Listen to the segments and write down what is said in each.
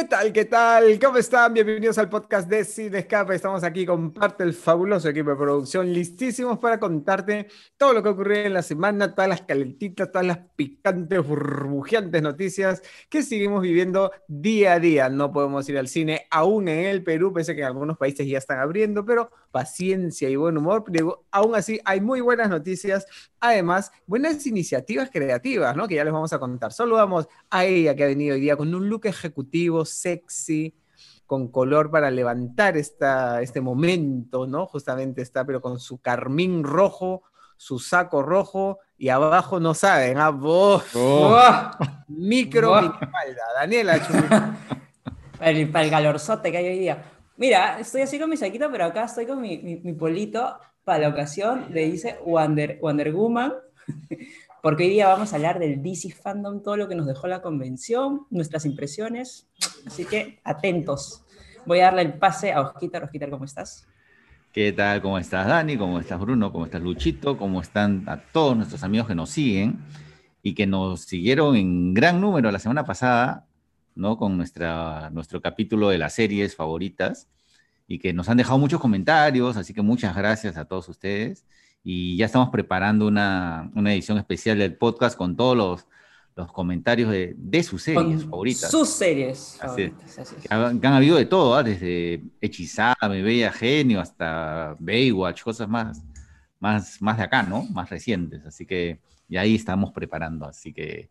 ¿Qué tal? ¿Qué tal? ¿Cómo están? Bienvenidos al podcast de Sin Escape. Estamos aquí con parte del fabuloso equipo de producción, listísimos para contarte todo lo que ocurrió en la semana, todas las calentitas, todas las picantes, burbujeantes noticias que seguimos viviendo día a día. No podemos ir al cine aún en el Perú, pese que en algunos países ya están abriendo, pero paciencia y buen humor. Pero aún así, hay muy buenas noticias. Además, buenas iniciativas creativas, ¿no? Que ya les vamos a contar. Saludamos a ella que ha venido hoy día con un look ejecutivo sexy, con color para levantar esta, este momento, ¿no? Justamente está, pero con su carmín rojo, su saco rojo y abajo no saben, ¿ah? Oh. Micro, oh. Daniela. para, el, para el calorzote que hay hoy día. Mira, estoy así con mi saquito, pero acá estoy con mi, mi, polito para la ocasión. Le dice Wonder, Wonder Woman porque hoy día vamos a hablar del DC Fandom, todo lo que nos dejó la convención, nuestras impresiones, así que atentos. Voy a darle el pase a Osquitar. Osquitar, ¿cómo estás? ¿Qué tal? ¿Cómo estás, Dani? ¿Cómo estás, Bruno? ¿Cómo estás, Luchito? ¿Cómo están a todos nuestros amigos que nos siguen y que nos siguieron en gran número la semana pasada, ¿no? Con nuestra, nuestro capítulo de las series favoritas y que nos han dejado muchos comentarios, así que muchas gracias a todos ustedes y ya estamos preparando una, una edición especial del podcast con todos los, los comentarios de, de, sus series favoritas. Sus series favoritas, Que, han, habido de todo, ¿ah? desde Hechizame, Bella Genio, hasta Baywatch, cosas más, más, más de acá, ¿no? Más recientes. Así que, y ahí estamos preparando. Así que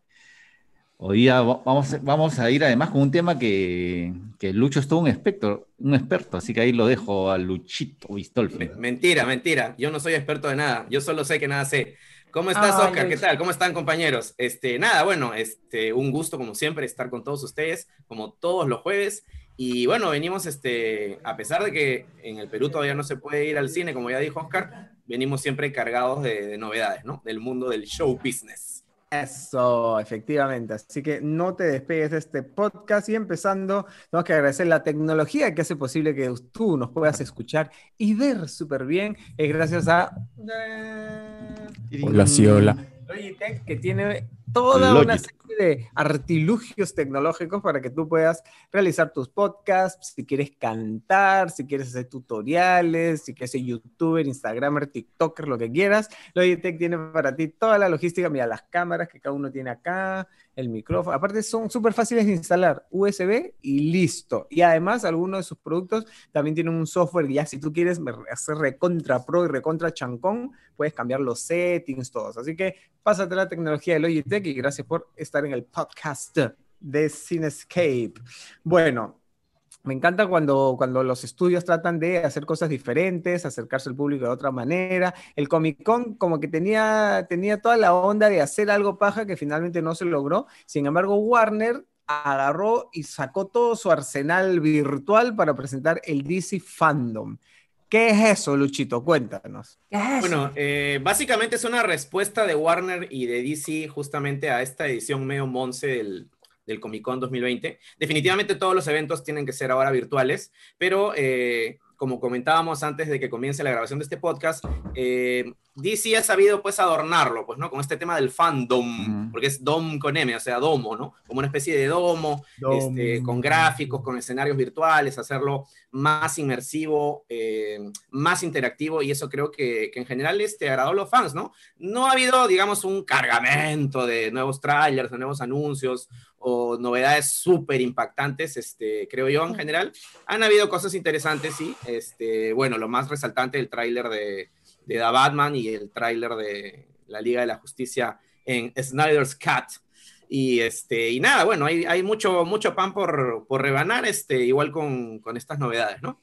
Hoy día vamos, vamos a ir además con un tema que, que Lucho es todo un experto, un experto, así que ahí lo dejo a Luchito Vistolfe. Mentira, mentira, yo no soy experto de nada, yo solo sé que nada sé. ¿Cómo estás, Oscar? ¿Qué tal? ¿Cómo están, compañeros? Este, nada, bueno, este, un gusto, como siempre, estar con todos ustedes, como todos los jueves. Y bueno, venimos, este, a pesar de que en el Perú todavía no se puede ir al cine, como ya dijo Oscar, venimos siempre cargados de, de novedades, ¿no? Del mundo del show business. Eso, efectivamente. Así que no te despegues de este podcast y empezando, tenemos que agradecer la tecnología que hace posible que tú nos puedas escuchar y ver súper bien. Es gracias a... Hola, sí, hola. Logitech, que tiene toda una serie de artilugios tecnológicos para que tú puedas realizar tus podcasts, si quieres cantar, si quieres hacer tutoriales, si quieres ser youtuber, instagramer, tiktoker, lo que quieras. Logitech tiene para ti toda la logística, mira las cámaras que cada uno tiene acá, el micrófono. Aparte son súper fáciles de instalar, USB y listo. Y además algunos de sus productos también tienen un software ya si tú quieres hacer recontra pro y recontra chancón, puedes cambiar los settings, todos. Así que pásate la tecnología de Logitech y gracias por estar en el podcast de Cinescape. Bueno, me encanta cuando, cuando los estudios tratan de hacer cosas diferentes, acercarse al público de otra manera. El Comic Con como que tenía, tenía toda la onda de hacer algo paja que finalmente no se logró. Sin embargo, Warner agarró y sacó todo su arsenal virtual para presentar el DC Fandom. ¿Qué es eso, Luchito? Cuéntanos. Bueno, eh, básicamente es una respuesta de Warner y de DC justamente a esta edición medio Monce del, del Comic Con 2020. Definitivamente todos los eventos tienen que ser ahora virtuales, pero eh, como comentábamos antes de que comience la grabación de este podcast, eh, DC ha sabido pues adornarlo, pues, ¿no? Con este tema del fandom, porque es dom con M, o sea, domo, ¿no? Como una especie de domo, este, con gráficos, con escenarios virtuales, hacerlo más inmersivo, eh, más interactivo, y eso creo que, que, en general este, agradó a los fans, ¿no? No ha habido, digamos, un cargamento de nuevos trailers, de nuevos anuncios, o novedades súper impactantes, este, creo yo, en general. Han habido cosas interesantes, sí. Este, bueno, lo más resaltante, el tráiler de de The Batman y el tráiler de la Liga de la Justicia en Snyder's Cat. Y, este, y nada, bueno, hay, hay mucho, mucho pan por, por rebanar, este, igual con, con estas novedades, ¿no?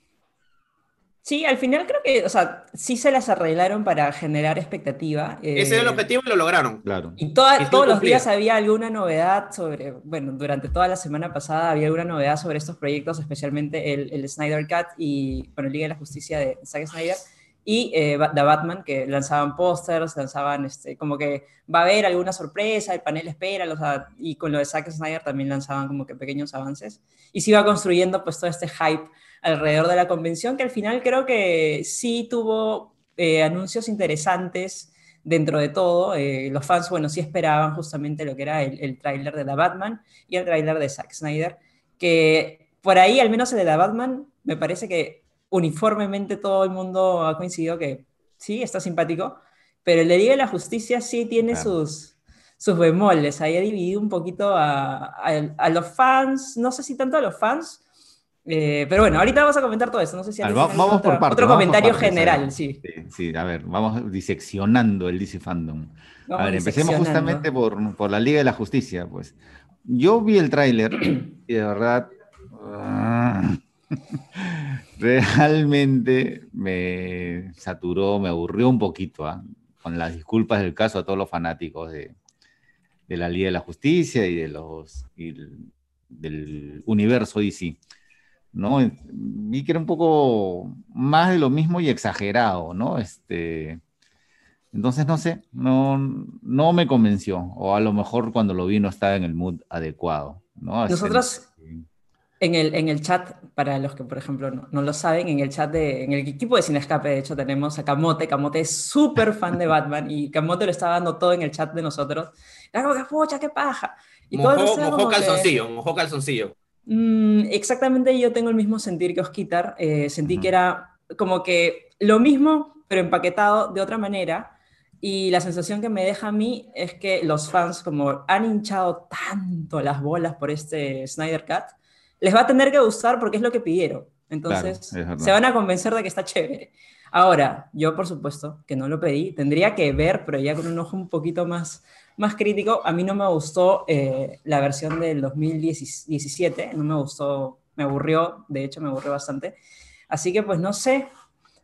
Sí, al final creo que, o sea, sí se las arreglaron para generar expectativa. Ese era el eh, objetivo y lo lograron. Claro. Y, todos los días había alguna novedad sobre, bueno, durante toda la semana pasada había alguna novedad sobre estos proyectos, especialmente el, el Snyder Cut y, bueno, Liga de la Justicia de Zack Snyder y eh, The Batman, que lanzaban pósters, lanzaban este, como que va a haber alguna sorpresa, el panel espera, los, y con lo de Zack Snyder también lanzaban como que pequeños avances. Y se iba construyendo pues todo este hype alrededor de la convención, que al final creo que sí tuvo eh, anuncios interesantes dentro de todo. Eh, los fans, bueno, sí esperaban justamente lo que era el, el tráiler de The Batman y el tráiler de Zack Snyder. que por ahí, al menos el de la Batman, me parece que uniformemente todo el mundo ha coincidido que sí, está simpático, pero el de Liga de la Justicia sí tiene sus, sus bemoles. Ahí ha dividido un poquito a, a, los fans, no sé si tanto a los fans, eh, pero bueno, ahorita vamos a comentar todo eso. No sé si vamos por parte, otro comentario general, sí. sí. a ver, vamos diseccionando el DC Fandom. a ver, empecemos justamente por, por, la Liga de la Justicia. Pues yo vi el tráiler y de verdad ah, realmente me saturó, me aburrió un poquito, ¿ah? con las disculpas del caso a todos los fanáticos de, de la Liga de la Justicia y de los y del universo DC. ¿No? Vi que era un poco más de lo mismo y exagerado, ¿no? Este, entonces, no sé, no, no me convenció, o a lo mejor cuando lo vi no estaba en el mood adecuado, ¿no? Nosotros, en el, en el chat, para los que, por ejemplo, no, lo saben, en el chat, de, en el equipo de Sin Escape, de hecho, tenemos a Camote. Camote es súper fan de Batman y Camote lo estaba dando todo en el chat de nosotros. Era como que, pucha, qué paja. Y mojó, calzoncillo, mojó calzoncillo. Mm, exactamente yo tengo el mismo sentir que Osquitar. Eh, sentí que era como que lo mismo, pero empaquetado de otra manera. Y la sensación que me deja a mí es que los fans, como han hinchado tanto las bolas por este Snyder Cut, les va a tener que gustar porque es lo que pidieron. Entonces, se van a convencer de que está chévere. Ahora, yo por supuesto que no lo pedí, tendría que ver, pero ya con un ojo un poquito más más crítico, a mí no me gustó eh, la versión del 2017, no me gustó, me aburrió, de hecho me aburrió bastante. Así que pues no sé,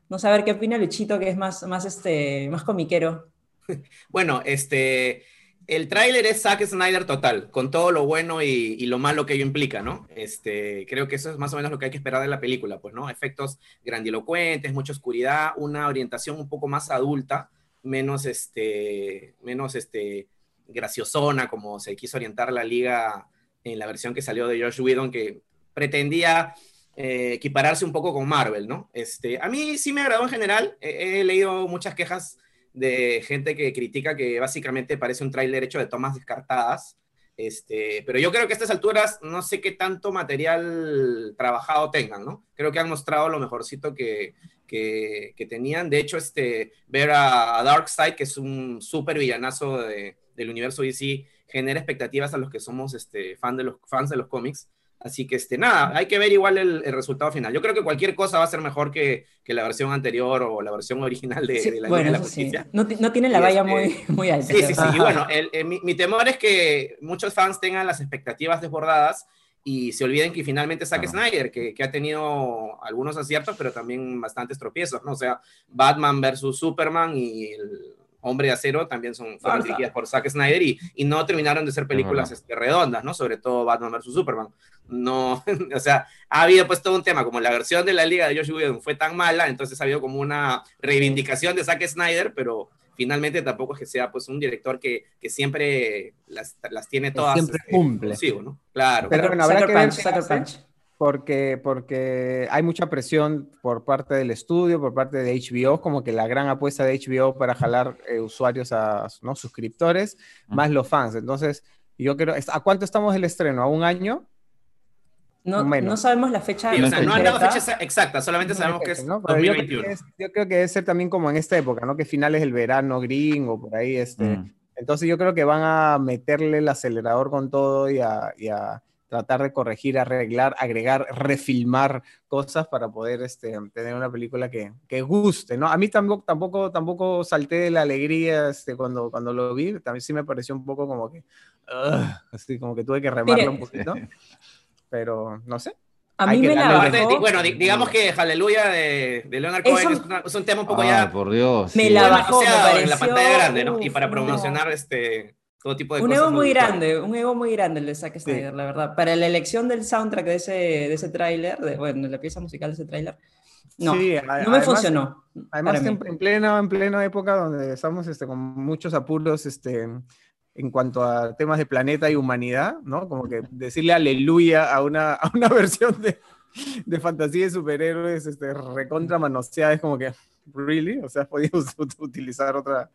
no sé qué opina Luchito, que es más, más, este, más comiquero. Bueno, este, el tráiler es Zack Snyder total, con todo lo bueno y, y, lo malo que ello implica, ¿no? Este, creo que eso es más o menos lo que hay que esperar de la película, pues, ¿no? Efectos grandilocuentes, mucha oscuridad, una orientación un poco más adulta, menos, este, menos, este, graciosona, como se quiso orientar la liga en la versión que salió de Josh Whedon, que pretendía eh, equipararse un poco con Marvel, ¿no? Este, a mí sí me agradó en general, he, leído muchas quejas de gente que critica que básicamente parece un tráiler hecho de tomas descartadas, este, pero yo creo que a estas alturas no sé qué tanto material trabajado tengan, ¿no? Creo que han mostrado lo mejorcito que, que, tenían. De hecho, este, ver a, Darkseid, que es un súper villanazo de, del universo DC genera expectativas a los que somos este, fan de los, fans de los cómics. Así que, este, nada, hay que ver igual el, resultado final. Yo creo que cualquier cosa va a ser mejor que, que la versión anterior o la versión original de, la, bueno, No, no, tiene la valla muy, este, muy alta. Sí, sí, sí. Y bueno, mi, mi, temor es que muchos fans tengan las expectativas desbordadas y se olviden que finalmente Zack Snyder, que, que, ha tenido algunos aciertos, pero también bastantes tropiezos, ¿no? O sea, Batman versus Superman y el Hombre de Acero también son, fueron dirigidas por Zack Snyder y, y, no terminaron de ser películas este, redondas, ¿no? Sobre todo Batman vs. Superman. No, o sea, ha habido pues todo un tema, como la versión de la Liga de Josh Whedon fue tan mala, entonces ha habido como una reivindicación de Zack Snyder, pero finalmente tampoco es que sea pues un director que, que siempre las, las tiene todas. Siempre este, cumple. ¿no? Claro. Pero bueno, habrá que ver porque, porque hay mucha presión por parte del estudio, por parte de HBO, como que la gran apuesta de HBO para jalar eh, usuarios a ¿no? suscriptores, más los fans. Entonces, yo creo, ¿a cuánto estamos del estreno? ¿A un año? No, no sabemos la fecha. o sea, no han dado fecha exacta, solamente sabemos que es 2021. Yo creo que, debe ser también como en esta época, ¿no? Que finales del verano green o por ahí. Este. Mm. Entonces yo creo que van a meterle el acelerador con todo y a tratar de corregir, arreglar, agregar, refilmar cosas para poder este, tener una película que, que, guste, ¿no? A mí tampoco, tampoco, tampoco salté de la alegría este, cuando, cuando lo vi, también sí me pareció un poco como que, así como que tuve que remarlo un poquito, pero no sé. A mí me la bajó. Bueno, digamos que Aleluya de, de Leonard Cohen es, es, un tema un poco ya. por Dios. Me la bajó, me pareció... en la pantalla grande, ¿no? Y para promocionar este tipo de un ego muy grande, un ego muy grande el de Zack Snyder, la verdad. Para la elección del soundtrack de ese, de ese tráiler, de, bueno, la pieza musical de ese tráiler, no, no me funcionó. Además, en, en, plena, en plena época donde estamos este, con muchos apuros este, en cuanto a temas de planeta y humanidad, ¿no? Como que decirle aleluya a una, a una versión de, de fantasía de superhéroes este, recontra manoseada es como que, ¿really? O sea, has podido utilizar otra,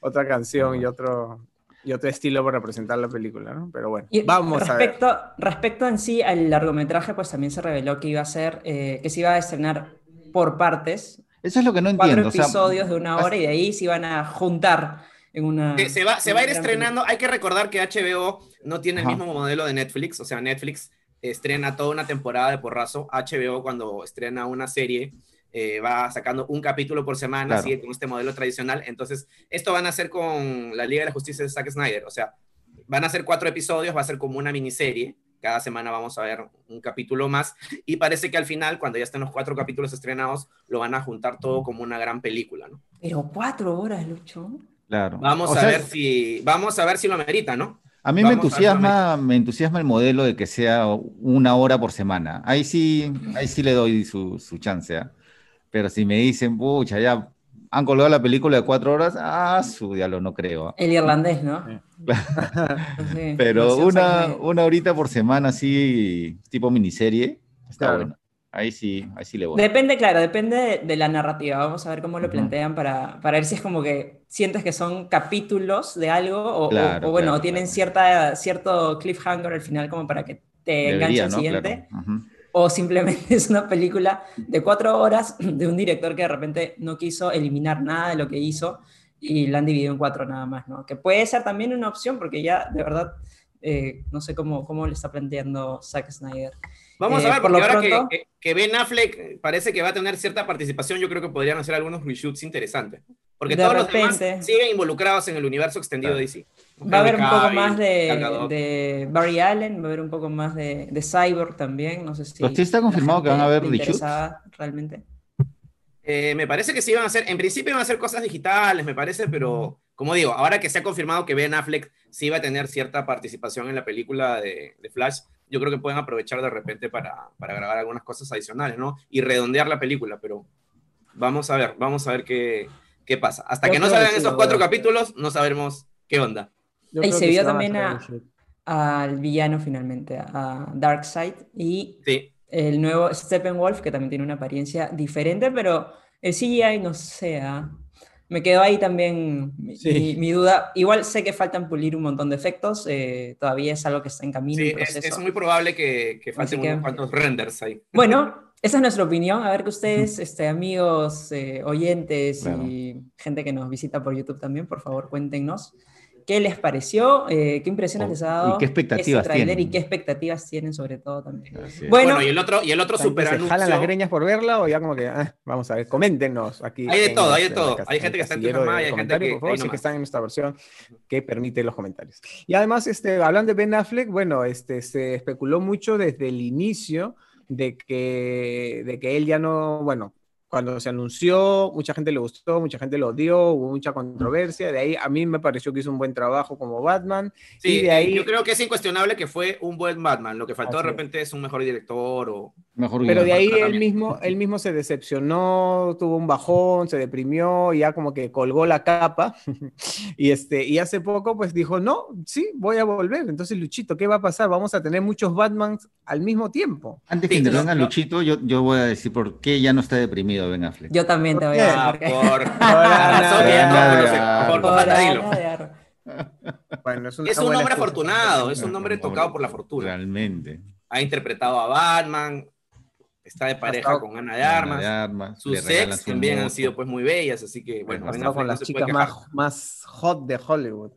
otra canción y otro, y otro estilo para presentar la película, ¿no? Pero bueno, vamos respecto, a ver. Respecto en sí al largometraje, pues también se reveló que iba a ser, eh, que se iba a estrenar por partes. Eso es lo que no entiendo. Cuatro episodios de una hora y de ahí se iban a juntar en una... Se, va, se va a ir estrenando, hay que recordar que HBO no tiene el mismo modelo de Netflix, o sea, Netflix estrena toda una temporada de porrazo, HBO cuando estrena una serie eh, va sacando un capítulo por semana, sigue con este modelo tradicional. Entonces, esto van a hacer con la Liga de la Justicia de Zack Snyder. O sea, van a ser cuatro episodios, va a ser como una miniserie. Cada semana vamos a ver un capítulo más. Y parece que al final, cuando ya estén los cuatro capítulos estrenados, lo van a juntar todo como una gran película, ¿no? Pero cuatro horas, Lucho. Claro. Vamos a ver si, vamos a ver si lo amerita, ¿no? A mí me entusiasma, me entusiasma el modelo de que sea una hora por semana. Ahí sí, ahí sí le doy su, su chance. ¿eh? Pero si me dicen, pucha, ya han colgado la película de cuatro horas, ah, su diálogo, no creo. El irlandés, ¿no? Pero una, una horita por semana, así, tipo miniserie, está bueno. Ahí sí, ahí sí le voy. Depende, claro, depende de, la narrativa. Vamos a ver cómo lo plantean para, para, ver si es como que sientes que son capítulos de algo o, bueno, tienen cierta, cierto cliffhanger al final como para que te enganche al siguiente o simplemente es una película de cuatro horas de un director que de repente no quiso eliminar nada de lo que hizo y la han dividido en cuatro nada más, ¿no? Que puede ser también una opción porque ya de verdad eh, no sé cómo, cómo le está planteando Zack Snyder. Vamos a eh, ver, porque ahora que, que, Ben Affleck parece que va a tener cierta participación, yo creo que podrían hacer algunos reshoots interesantes. Porque todos los demás siguen involucrados en el universo extendido de DC. Va a haber un poco más de, de, Barry Allen, va a haber un poco más de, de Cyborg también, no sé si... ¿Usted está confirmado que van a haber reshoots? realmente? Eh, me parece que sí van a hacer, en principio van a hacer cosas digitales, me parece, pero como digo, ahora que se ha confirmado que Ben Affleck sí va a tener cierta participación en la película de, de Flash, yo creo que pueden aprovechar de repente para, para, grabar algunas cosas adicionales, ¿no? Y redondear la película, pero vamos a ver, vamos a ver qué, qué pasa. Hasta que no salgan esos cuatro capítulos, no sabremos qué onda. Y se vio también al villano finalmente, a Darkseid, y el nuevo Steppenwolf, que también tiene una apariencia diferente, pero el CGI no sea me quedó ahí también mi, duda. Igual sé que faltan pulir un montón de efectos, eh, todavía es algo que está en camino. Sí, es, muy probable que, que falten unos cuantos renders ahí. Bueno, esa es nuestra opinión. A ver que ustedes, este, amigos, eh, oyentes y gente que nos visita por YouTube también, por favor, cuéntenos ¿Qué les pareció? Eh, ¿Qué impresiones oh, les ha dado? ¿Y qué expectativas tienen? Y qué expectativas tienen sobre todo también. Bueno, y el otro, y el otro super anuncio. ¿Se jalan las greñas por verla o ya como que, ah, vamos a ver, coméntenos aquí? Hay de todo, hay de todo. Hay gente que está en y hay gente que... Por favor, que están en esta versión que permite los comentarios. Y además, este, hablando de Ben Affleck, bueno, este, se especuló mucho desde el inicio de que, de que él ya no, bueno, cuando se anunció, mucha gente le gustó, mucha gente lo odió, hubo mucha controversia. De ahí a mí me pareció que hizo un buen trabajo como Batman. Sí, y de ahí... yo creo que es incuestionable que fue un buen Batman. Lo que faltó de repente es un mejor director o. Mejor Pero de ahí él mismo, él mismo se decepcionó, tuvo un bajón, se deprimió, y ya como que colgó la capa. y, este, y hace poco, pues dijo: No, sí, voy a volver. Entonces, Luchito, ¿qué va a pasar? Vamos a tener muchos Batmans al mismo tiempo. Antes de que Luchito, yo, yo voy a decir por qué ya no está deprimido Ben Affleck. Yo también te voy a decir. Por, Bueno, es, es un hombre afortunado, es un hombre tocado por la fortuna. Realmente. Ha interpretado a Batman, está de pareja con Ana de Armas. Sus ex también han sido pues muy bellas, así que bueno. Ha con las chicas más, más hot de Hollywood.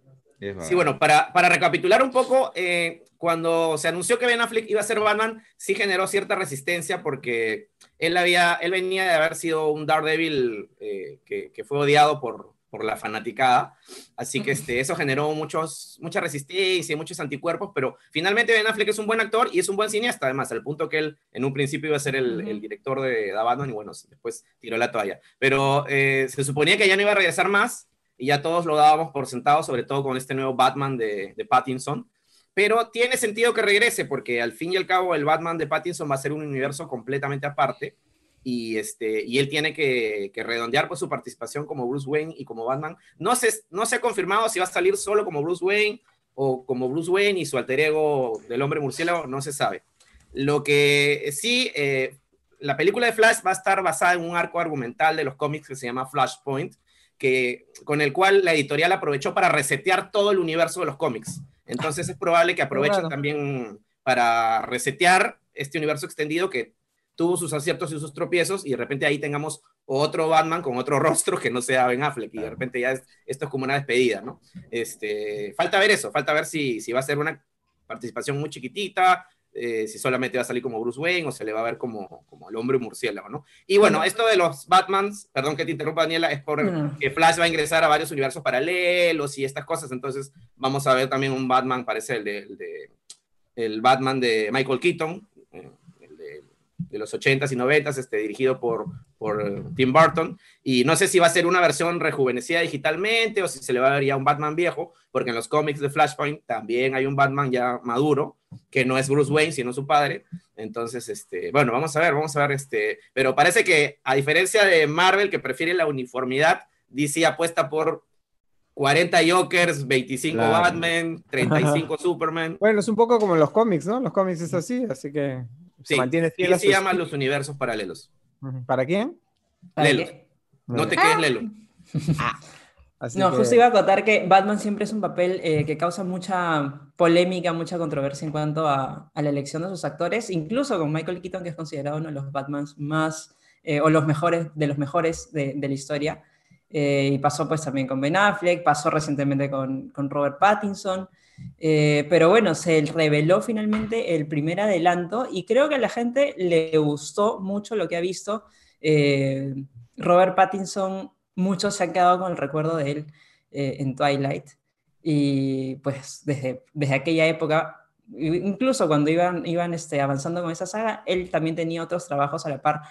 Sí, bueno, para, para recapitular un poco, eh, cuando se anunció que Ben Affleck iba a ser Batman, sí generó cierta resistencia porque él, había, él venía de haber sido un Daredevil eh, que, que, fue odiado por, por la fanaticada, así que este, eso generó muchos, mucha resistencia y muchos anticuerpos, pero finalmente Ben Affleck es un buen actor y es un buen cineasta, además, al punto que él en un principio iba a ser el, el director de, Batman y bueno, después tiró la toalla. Pero eh, se suponía que ya no iba a regresar más y ya todos lo dábamos por sentado, sobre todo con este nuevo Batman de, de Pattinson pero tiene sentido que regrese porque al fin y al cabo el Batman de Pattinson va a ser un universo completamente aparte y, este, y él tiene que, redondear pues, su participación como Bruce Wayne y como Batman. No se, no se ha confirmado si va a salir solo como Bruce Wayne o como Bruce Wayne y su alter ego del hombre murciélago, no se sabe. Lo que sí, eh, la película de Flash va a estar basada en un arco argumental de los cómics que se llama Flashpoint, que, con el cual la editorial aprovechó para resetear todo el universo de los cómics. Entonces es probable que aprovechen también para resetear este universo extendido que tuvo sus aciertos y sus tropiezos y de repente ahí tengamos otro Batman con otro rostro que no sea Ben Affleck y de repente ya esto es como una despedida, ¿no? Este, falta ver eso, falta ver si, si va a ser una participación muy chiquitita, eh, si solamente va a salir como Bruce Wayne o se le va a ver como, como el hombre murciélago, ¿no? Y bueno, esto de los Batmans, perdón que te interrumpa Daniela, es por que Flash va a ingresar a varios universos paralelos y estas cosas, entonces vamos a ver también un Batman, parece el de, el, Batman de Michael Keaton, eh, de los 80s y 90s, este, dirigido por, por eh, Tim Burton. Y no sé si va a ser una versión rejuvenecida digitalmente o si se le va a ver ya un Batman viejo, porque en los cómics de Flashpoint también hay un Batman ya maduro, que no es Bruce Wayne, sino su padre. Entonces, este, bueno, vamos a ver, vamos a ver, este, pero parece que a diferencia de Marvel, que prefiere la uniformidad, DC apuesta por 40 Jokers, 25 Batman, 35 Superman. Bueno, es un poco como en los cómics, ¿no? Los cómics es así, así que Sí, mantiene fiel se llaman los universos paralelos. ¿Para quién? Lelo. No te quedes Lelo. Ah. No, justo iba a acotar que Batman siempre es un papel eh, que causa mucha polémica, mucha controversia en cuanto a, la elección de sus actores, incluso con Michael Keaton, que es considerado uno de los Batmans más, eh, o los mejores, de los mejores de, la historia. Eh, y pasó pues también con Ben Affleck, pasó recientemente con, con Robert Pattinson. Eh, pero bueno, se reveló finalmente el primer adelanto y creo que a la gente le gustó mucho lo que ha visto. Eh, Robert Pattinson, muchos se han quedado con el recuerdo de él eh, en Twilight. Y pues desde, desde aquella época, incluso cuando iban, iban este, avanzando con esa saga, él también tenía otros trabajos a la par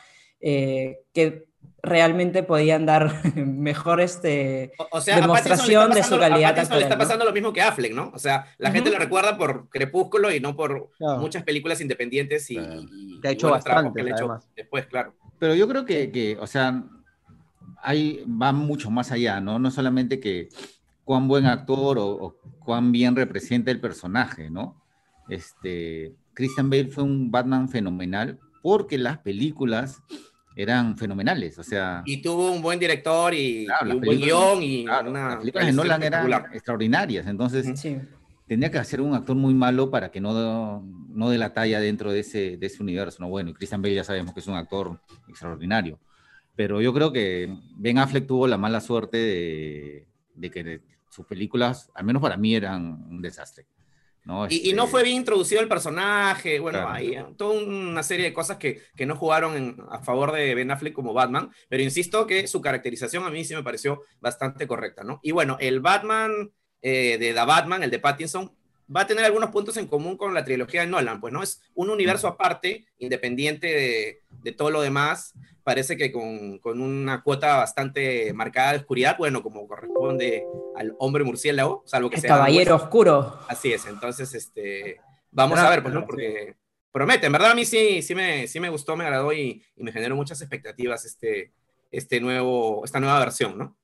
que realmente podían dar mejor este, o, sea, demostración de su calidad. A le está pasando lo mismo que Affleck, ¿no? O sea, la gente lo recuerda por Crepúsculo y no por muchas películas independientes y, que ha hecho bastante, que hecho después, claro. Pero yo creo que, que, o sea, hay, va mucho más allá, ¿no? No solamente que cuán buen actor o, o cuán bien representa el personaje, ¿no? Este, Christian Bale fue un Batman fenomenal porque las películas eran fenomenales, o sea... Y tuvo un buen director y, un buen guion y Las películas de Nolan eran extraordinarias, entonces tenía que hacer un actor muy malo para que no, no dé la talla dentro de ese, de ese universo, ¿no? Bueno, y Christian Bale ya sabemos que es un actor extraordinario, pero yo creo que Ben Affleck tuvo la mala suerte de, de que sus películas, al menos para mí, eran un desastre. Y, no este fue bien introducido el personaje, bueno, hay eh, toda una serie de cosas que, que no jugaron a favor de Ben Affleck como Batman, pero insisto que su caracterización a mí sí me pareció bastante correcta, ¿no? Y bueno, el Batman eh, de The Batman, el de Pattinson, va a tener algunos puntos en común con la trilogía de Nolan, pues no es un universo aparte, independiente de, de todo lo demás, parece que con, con, una cuota bastante marcada de oscuridad, bueno, como corresponde al hombre murciélago, salvo que sea... Caballero oscuro. Así es, entonces, este, vamos a ver, pues, ¿no? Porque promete, en verdad a mí sí, sí, me, sí me gustó, me agradó y, y me generó muchas expectativas este, este nuevo, esta nueva versión, ¿no?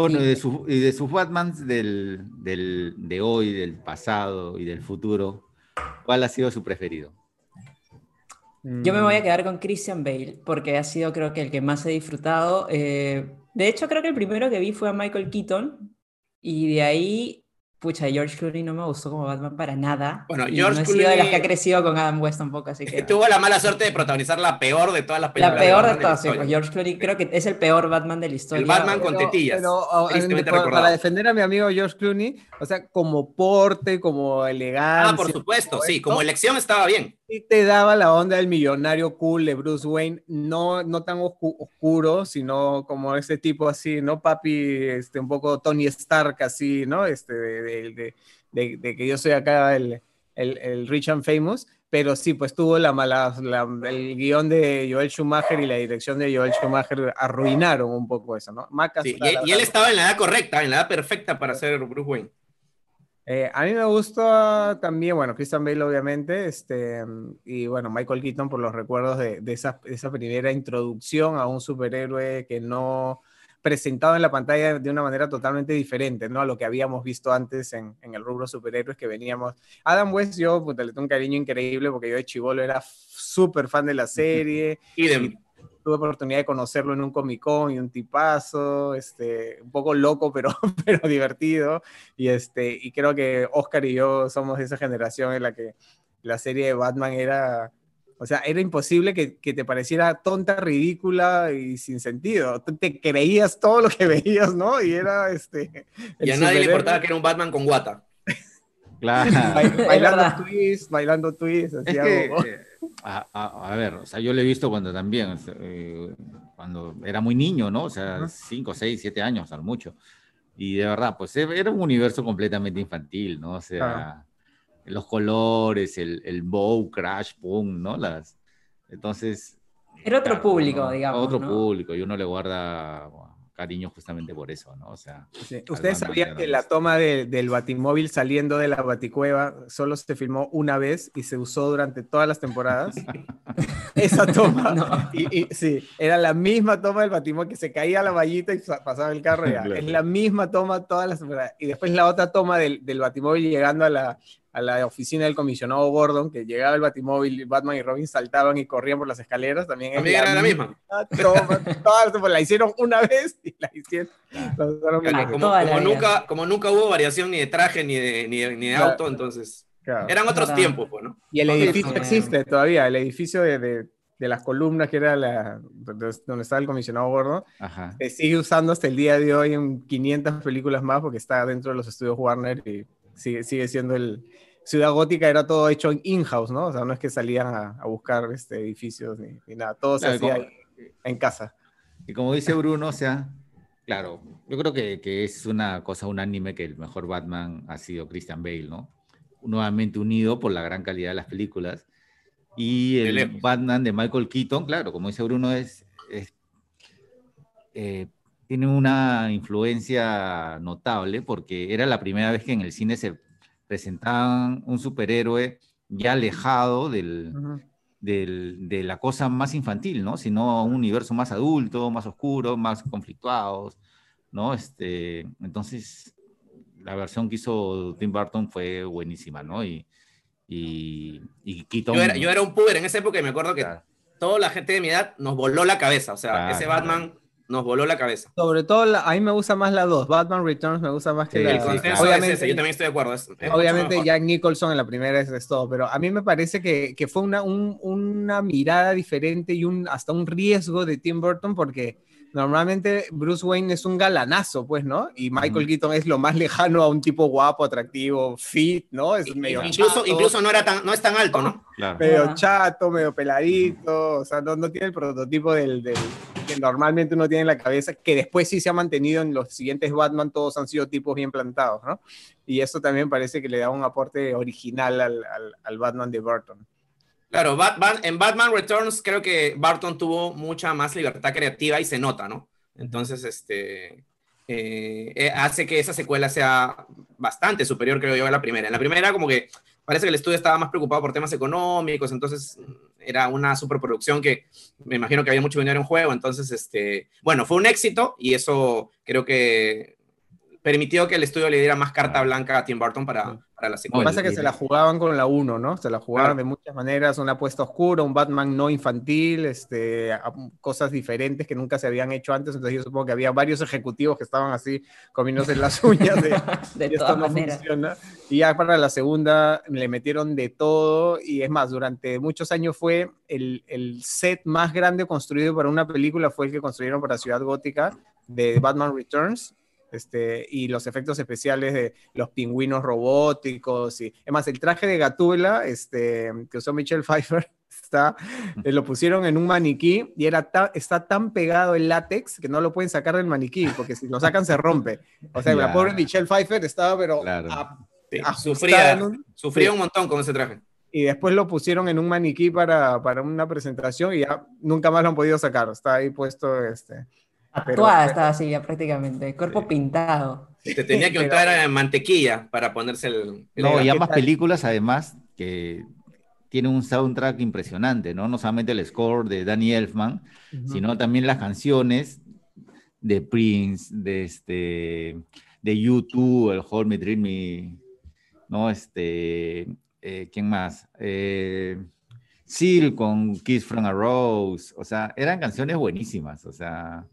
Bueno, y de, su, y de sus Batmans del, del, de hoy, del pasado y del futuro, ¿cuál ha sido su preferido? Yo me voy a mm. quedar con Christian Bale, porque ha sido creo que el que más he disfrutado. Eh, de hecho, creo que el primero que vi fue a Michael Keaton, y de ahí Pucha, George Clooney no me gustó como Batman para nada. Bueno, George no he sido de las que ha crecido con Adam West un poco, así que... Tuvo la mala suerte de protagonizar la peor de todas las películas. La peor de, todas, sí, pues George Clooney creo que es el peor Batman de la historia. El Batman con tetillas. Pero, oh, para defender a mi amigo George Clooney, o sea, como porte, como elegancia... Ah, por supuesto, sí, como elección estaba bien. Y te daba la onda del millonario cool de Bruce Wayne, no, no tan oscuro, sino como ese tipo así, ¿no? Papi, este, un poco Tony Stark así, ¿no? Este, de de, que yo soy acá el, el, rich and famous, pero sí, pues tuvo la mala, el guion de Joel Schumacher y la dirección de Joel Schumacher arruinaron un poco eso, ¿no? y, él estaba en la edad correcta, en la edad perfecta para ser Bruce Wayne. Eh, a mí me gusta también, bueno, Christian Bale obviamente, este, y bueno, Michael Keaton por los recuerdos de, de esa, esa primera introducción a un superhéroe que no, presentado en la pantalla de una manera totalmente diferente, ¿no? A lo que habíamos visto antes en, en el rubro superhéroes que veníamos. Adam West, yo le tengo un cariño increíble porque yo de chivolo era súper fan de la serie. Y, tuve oportunidad de conocerlo en un Comic Con y un tipazo, este, un poco loco, pero, pero divertido. Y, este, y creo que Oscar y yo somos de esa generación en la que la serie de Batman era o sea, era imposible que, que, te pareciera tonta, ridícula y sin sentido. Tú te creías todo lo que veías, ¿no? Y era este. Y a nadie le importaba que era un Batman con guata. Claro. bailando twist, bailando twist. Es que, eh, a, a, a, ver, o sea, yo lo he visto cuando también, eh, cuando era muy niño, ¿no? O sea, 5, 6, 7 años, al mucho. Y de verdad, pues era un universo completamente infantil, ¿no? O sea. Ah los colores, el, el bow, crash, boom, ¿no? Las, entonces... Era otro público, digamos. Otro público, y uno le guarda cariño justamente por eso, ¿no? O sea... ¿Ustedes sabían que la toma de, del batimóvil saliendo de la baticueva solo se filmó una vez y se usó durante todas las temporadas? Esa toma. Y, sí, era la misma toma del batimóvil que se caía la vallita y pasaba el carro. Es la misma toma todas las temporadas. Y después la otra toma del, del batimóvil llegando a la, a la oficina del comisionado Gordon, que llegaba el batimóvil, Batman y Robin saltaban y corrían por las escaleras, también, también era la misma. la hicieron una vez y la hicieron. como, nunca, como nunca hubo variación ni de traje ni de, ni de, auto, entonces eran otros tiempos. Pues, ¿no? Y el edificio existe todavía, el edificio de, de, de las columnas que era la, donde estaba el comisionado Gordon, se sigue usando hasta el día de hoy en 500 películas más porque está dentro de los estudios Warner y sigue, sigue siendo el... Ciudad Gótica era todo hecho in-house, ¿no? O sea, no es que salían a, a buscar este, edificios ni, ni, nada, todo se hacía en casa. Y como dice Bruno, o sea, claro, yo creo que, que, es una cosa unánime que el mejor Batman ha sido Christian Bale, ¿no? Nuevamente unido por la gran calidad de las películas. Y el Batman de Michael Keaton, claro, como dice Bruno, es, es eh, tiene una influencia notable porque era la primera vez que en el cine se presentaban un superhéroe ya alejado del, uh -huh. del, de la cosa más infantil, ¿no? Sino un universo más adulto, más oscuro, más conflictuados, ¿no? Este, entonces, la versión que hizo Tim Burton fue buenísima, ¿no? Y, y, y Keaton, yo, era, yo era un puber en esa época y me acuerdo que claro. toda la gente de mi edad nos voló la cabeza, o sea, claro, ese Batman nos voló la cabeza. Sobre todo, la, a mí me gusta más la 2. Batman Returns me gusta más que sí, la... El consenso obviamente, es ese, yo también estoy de acuerdo. Es, es obviamente Jack Nicholson en la primera es, todo, pero a mí me parece que, que fue una, un, una mirada diferente y un, hasta un riesgo de Tim Burton porque normalmente Bruce Wayne es un galanazo, pues, ¿no? Y Michael mm. Keaton es lo más lejano a un tipo guapo, atractivo, fit, ¿no? Es medio incluso, chato, incluso no, era tan, no es tan alto, ¿no? Claro. Medio chato, medio peladito, o sea, no, no tiene el prototipo del, del, que normalmente uno tiene en la cabeza, que después sí se ha mantenido en los siguientes Batman, todos han sido tipos bien plantados, ¿no? Y eso también parece que le da un aporte original al, al, al Batman de Burton. Claro, Batman, en Batman Returns creo que Barton tuvo mucha más libertad creativa y se nota, ¿no? Entonces, este, eh, hace que esa secuela sea bastante superior, creo yo, a la primera. En la primera, como que parece que el estudio estaba más preocupado por temas económicos, entonces era una superproducción que me imagino que había mucho dinero en juego, entonces, este, bueno, fue un éxito y eso creo que permitió que el estudio le diera más carta blanca a Tim Burton para, para la secuela. Lo que pasa es que se la jugaban con la 1, ¿no? Se la jugaban claro. de muchas maneras, una apuesta oscura, un Batman no infantil, este, cosas diferentes que nunca se habían hecho antes, entonces yo supongo que había varios ejecutivos que estaban así comiéndose las uñas de, de y esto no maneras. funciona. Y ya para la segunda le metieron de todo y es más, durante muchos años fue el, el set más grande construido para una película, fue el que construyeron para Ciudad Gótica de Batman Returns, este, y los efectos especiales de los pingüinos robóticos. Y, además, el traje de Gatúbela este, que usó Michelle Pfeiffer está, eh, lo pusieron en un maniquí y era ta, está tan pegado el látex que no lo pueden sacar del maniquí, porque si lo sacan se rompe. O sea, yeah. la pobre Michelle Pfeiffer estaba, pero claro. a, sí, sufría, un, sufría sí. un montón con ese traje. Y después lo pusieron en un maniquí para, para una presentación y ya nunca más lo han podido sacar. Está ahí puesto este, Actuada estaba así ya prácticamente, cuerpo sí. pintado. Te tenía que untar pero... mantequilla para ponerse el... el no, y ambas películas además que tienen un soundtrack impresionante, ¿no? No solamente el score de Danny Elfman, uh -huh. sino también las canciones de Prince, de este de YouTube, el Hold Me Dream Me, ¿no? Este, eh, ¿quién más? Eh, Seal con Kiss from a Rose, o sea, eran canciones buenísimas, o sea,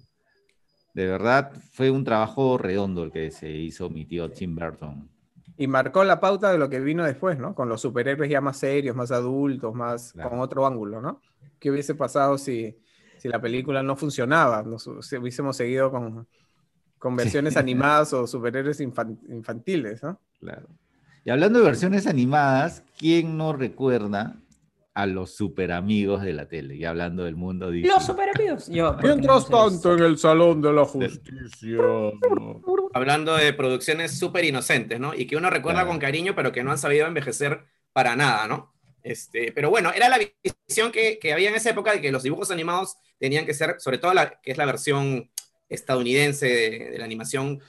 de verdad fue un trabajo redondo el que se hizo mi tío Tim Burton. Y marcó la pauta de lo que vino después, ¿no? Con los superhéroes ya más serios, más adultos, más con otro ángulo, ¿no? ¿Qué hubiese pasado si, si la película no funcionaba? Nos, si hubiésemos seguido con, con versiones animadas o superhéroes infantiles, ¿no? Claro. Y hablando de versiones animadas, ¿quién no recuerda a los super amigos de la tele? Y hablando del mundo Los super amigos. Mientras tanto, en el Salón de la Justicia. Hablando de producciones súper inocentes, ¿no? Y que uno recuerda con cariño, pero que no han sabido envejecer para nada, ¿no? Este, pero bueno, era la visión que, que, había en esa época de que los dibujos animados tenían que ser, sobre todo la que es la versión estadounidense de, la animación,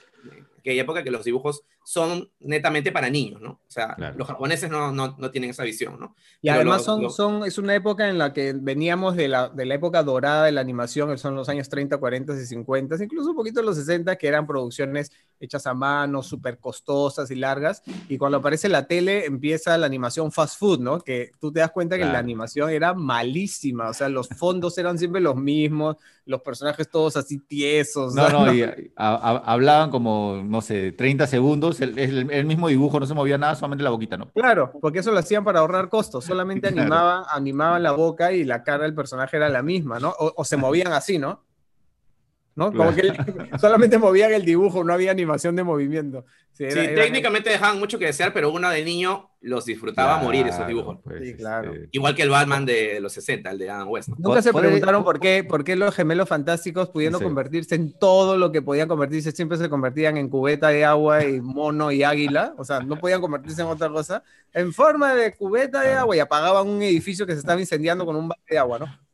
que hay época que los dibujos son netamente para niños, ¿no? O sea, los japoneses no, no, no, tienen esa visión, ¿no? Y además son, son, es una época en la que veníamos de la, de la época dorada de la animación, que son los años 30, 40 y 50, incluso un poquito los 60, que eran producciones hechas a mano, súper costosas y largas, y cuando aparece la tele empieza la animación fast food, ¿no? Que tú te das cuenta que la animación era malísima, o sea, los fondos eran siempre los mismos, los personajes todos así tiesos. No, no, y hablaban como, no sé, 30 segundos, el, el, mismo dibujo, no se movía nada, solamente la boquita, ¿no? Claro, porque eso lo hacían para ahorrar costos, solamente animaban, animaban la boca y la cara del personaje era la misma, ¿no? o se movían así, ¿no? ¿No? Como que solamente movían el dibujo, no había animación de movimiento. Sí, técnicamente dejaban mucho que desear, pero uno de niño los disfrutaba morir esos dibujos. Pues, sí, claro. Este, Igual que el Batman de los 60, el de Adam West. Nunca se preguntaron por qué, por qué los gemelos fantásticos, pudiendo convertirse en todo lo que podían convertirse, siempre se convertían en cubeta de agua y mono y águila, o sea, no podían convertirse en otra cosa, en forma de cubeta de agua y apagaban un edificio que se estaba incendiando con un bate de agua, ¿no?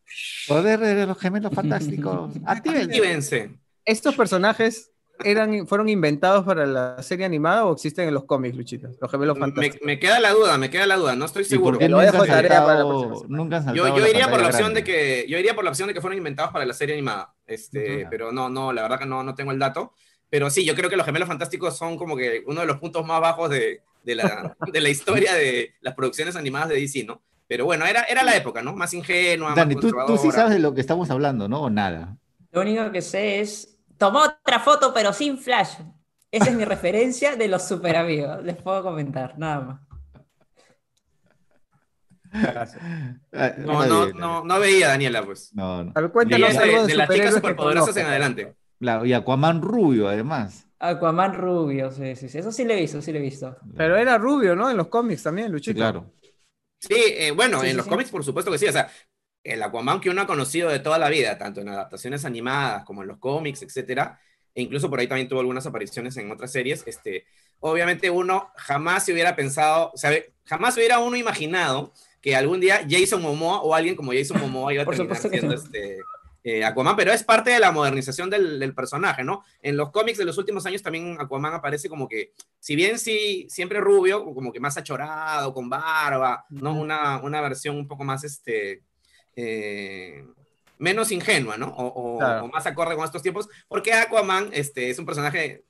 Poder de los gemelos fantásticos. Actívense. ¿Estos personajes eran, fueron inventados para la serie animada o existen en los cómics, Luchita? Los gemelos fantásticos. Me, queda la duda, me queda la duda, no estoy seguro. Lo dejo tarea para nunca yo, yo iría por la opción de que yo iría por la opción de que fueron inventados para la serie animada. Este, pero no, no, la verdad que no, no tengo el dato. Pero sí, yo creo que los gemelos fantásticos son como que uno de los puntos más bajos de, de la, de la historia de las producciones animadas de DC, ¿no? Pero bueno, era, era la época, ¿no? Más ingenua, Dani, tú, tú, sí sabes de lo que estamos hablando, ¿no? O nada. Lo único que sé es, tomó otra foto pero sin flash. Esa es mi referencia de los super amigos. Les puedo comentar, nada más. No, no, no, no, veía Daniela, pues. No, no. A ver, cuéntanos de, algo de, de las chicas superpoderosas en adelante. Claro, y Aquaman rubio, además. Aquaman rubio, sí, sí, sí. Eso sí lo he visto, sí lo he visto. Pero era rubio, ¿no? En los cómics también, Luchito. claro. Sí, eh, bueno, en los cómics por supuesto que sí, o sea, el Aquaman que uno ha conocido de toda la vida, tanto en adaptaciones animadas como en los cómics, etcétera, e incluso por ahí también tuvo algunas apariciones en otras series, este, obviamente uno jamás se hubiera pensado, o sea, jamás hubiera uno imaginado que algún día Jason Momoa o alguien como Jason Momoa iba a terminar siendo este, eh, Aquaman, pero es parte de la modernización del, personaje, ¿no? En los cómics de los últimos años también Aquaman aparece como que, si bien sí, siempre rubio, como que más achorado, con barba, ¿no? Una, una versión un poco más, este, eh, menos ingenua, ¿no? O, o, más acorde con estos tiempos, porque Aquaman este, es un personaje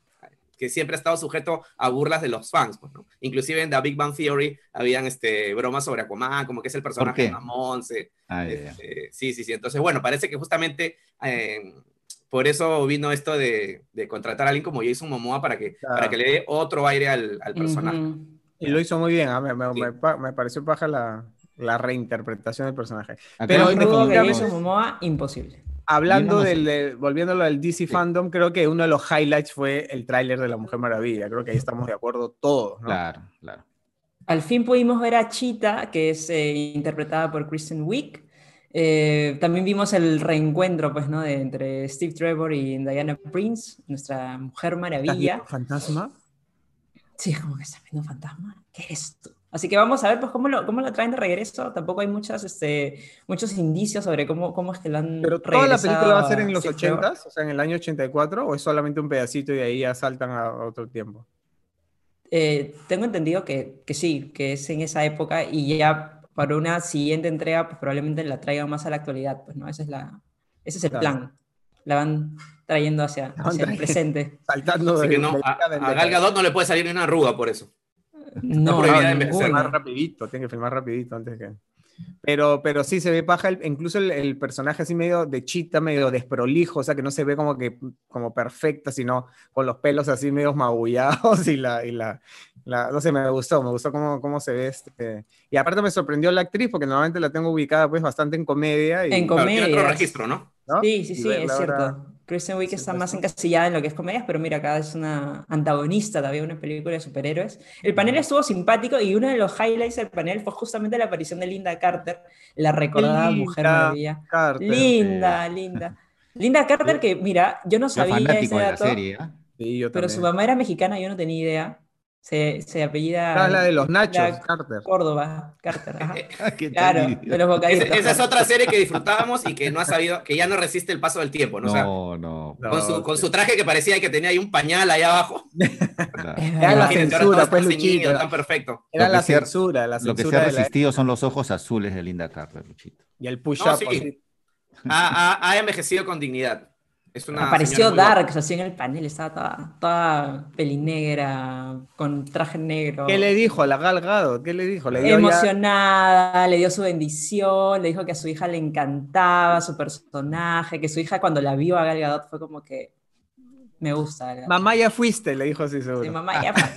que siempre ha estado sujeto a burlas de los fans, pues, ¿no? Inclusive en The Big Bang Theory habían este, bromas sobre Aquaman, como que es el personaje de Monse. Ah, este, sí, sí, sí. Entonces, bueno, parece que justamente eh, por eso vino esto de, de, contratar a alguien como Jason Momoa para que, para que le dé otro aire al, al personaje. Y lo hizo muy bien, ¿ah? me, me, me, pareció baja la, la, reinterpretación del personaje. Pero que Jason Momoa, imposible. Hablando del, volviéndolo al DC Fandom, creo que uno de los highlights fue el tráiler de la Mujer Maravilla. Creo que ahí estamos de acuerdo todos, ¿no? Claro, claro. Al fin pudimos ver a Cheetah, que es eh, interpretada por Kristen Wiig. Eh, también vimos el reencuentro, pues, ¿no? De, entre Steve Trevor y Diana Prince, nuestra Mujer Maravilla. ¿Fantasma? Sí, es como que está viendo fantasma. ¿Qué es esto? Así que vamos a ver pues, cómo, lo, cómo lo traen de regreso. Tampoco hay muchas, este, muchos indicios sobre cómo, cómo es que lo han ¿Pero toda la película va a ser en los 80 o sea, en el año 84, o es solamente un pedacito y de ahí ya saltan a otro tiempo? Eh, tengo entendido que, que, sí, que es en esa época y ya para una siguiente entrega pues probablemente la traigan más a la actualidad, pues, ¿no? Ese es, la, ese es el plan. La van trayendo hacia, hacia el presente. Saltando de, que no, a, a Gal Gadot no le puede salir ni una arruga por eso. No, no, tiene que filmar rapidito, tiene que filmar rapidito antes que... Pero, pero sí se ve paja, el- incluso el, el personaje así medio de chita, medio desprolijo, o sea, que no se ve como que como perfecta, sino con los pelos así medio magullados y la, y la, la- no sé, me gustó, me gustó cómo, cómo se ve este. Y aparte me sorprendió la actriz, porque normalmente la tengo ubicada pues bastante en comedia. Y, En Claro, tiene otro registro, ¿no? ¿no? Sí, sí, sí, es cierto. Kristen Wiig Sí, está pues, más encasillada en lo que es comedias, pero mira, acá es una antagonista también, una película de superhéroes. El panel estuvo simpático y uno de los highlights del panel fue justamente la aparición de Linda Carter, la recordada Mujer linda Maravilla. Carter. Linda, linda. Linda Carter, que mira, yo no sabía ese fanático de la dato, serie. Sí, yo pero su mamá era mexicana, yo no tenía idea. Se, se apellida Ah, la de los nachos, la- Carter. Córdoba, Carter. Claro, de los bocaditos. Esa, esa es otra serie que disfrutábamos y que no ha sabido, que ya no resiste el paso del tiempo, ¿no? O sea, No, con, su, con su traje que parecía que tenía ahí un pañal ahí abajo. claro. Era la censura, pues, Luchito. tan perfecto. Era la censura, Lo que se ha resistido son los ojos azules de Linda Carter, Luchito. y el push-up. No, sí. así. Ha, ha- ha envejecido con dignidad. Es una Apareció. Dark, así en el panel, estaba toda, toda pelinegra, con traje negro. ¿Qué le dijo a la Gal Gadot? ¿Qué le dijo? Le dio ya- Emocionada, le dio su bendición, le dijo que a su hija le encantaba su personaje, que su hija cuando la vio a Gal Gadot fue como que me gusta. Gadot". Mamá ya fuiste, le dijo así seguro. Sí, mamá, ya pa".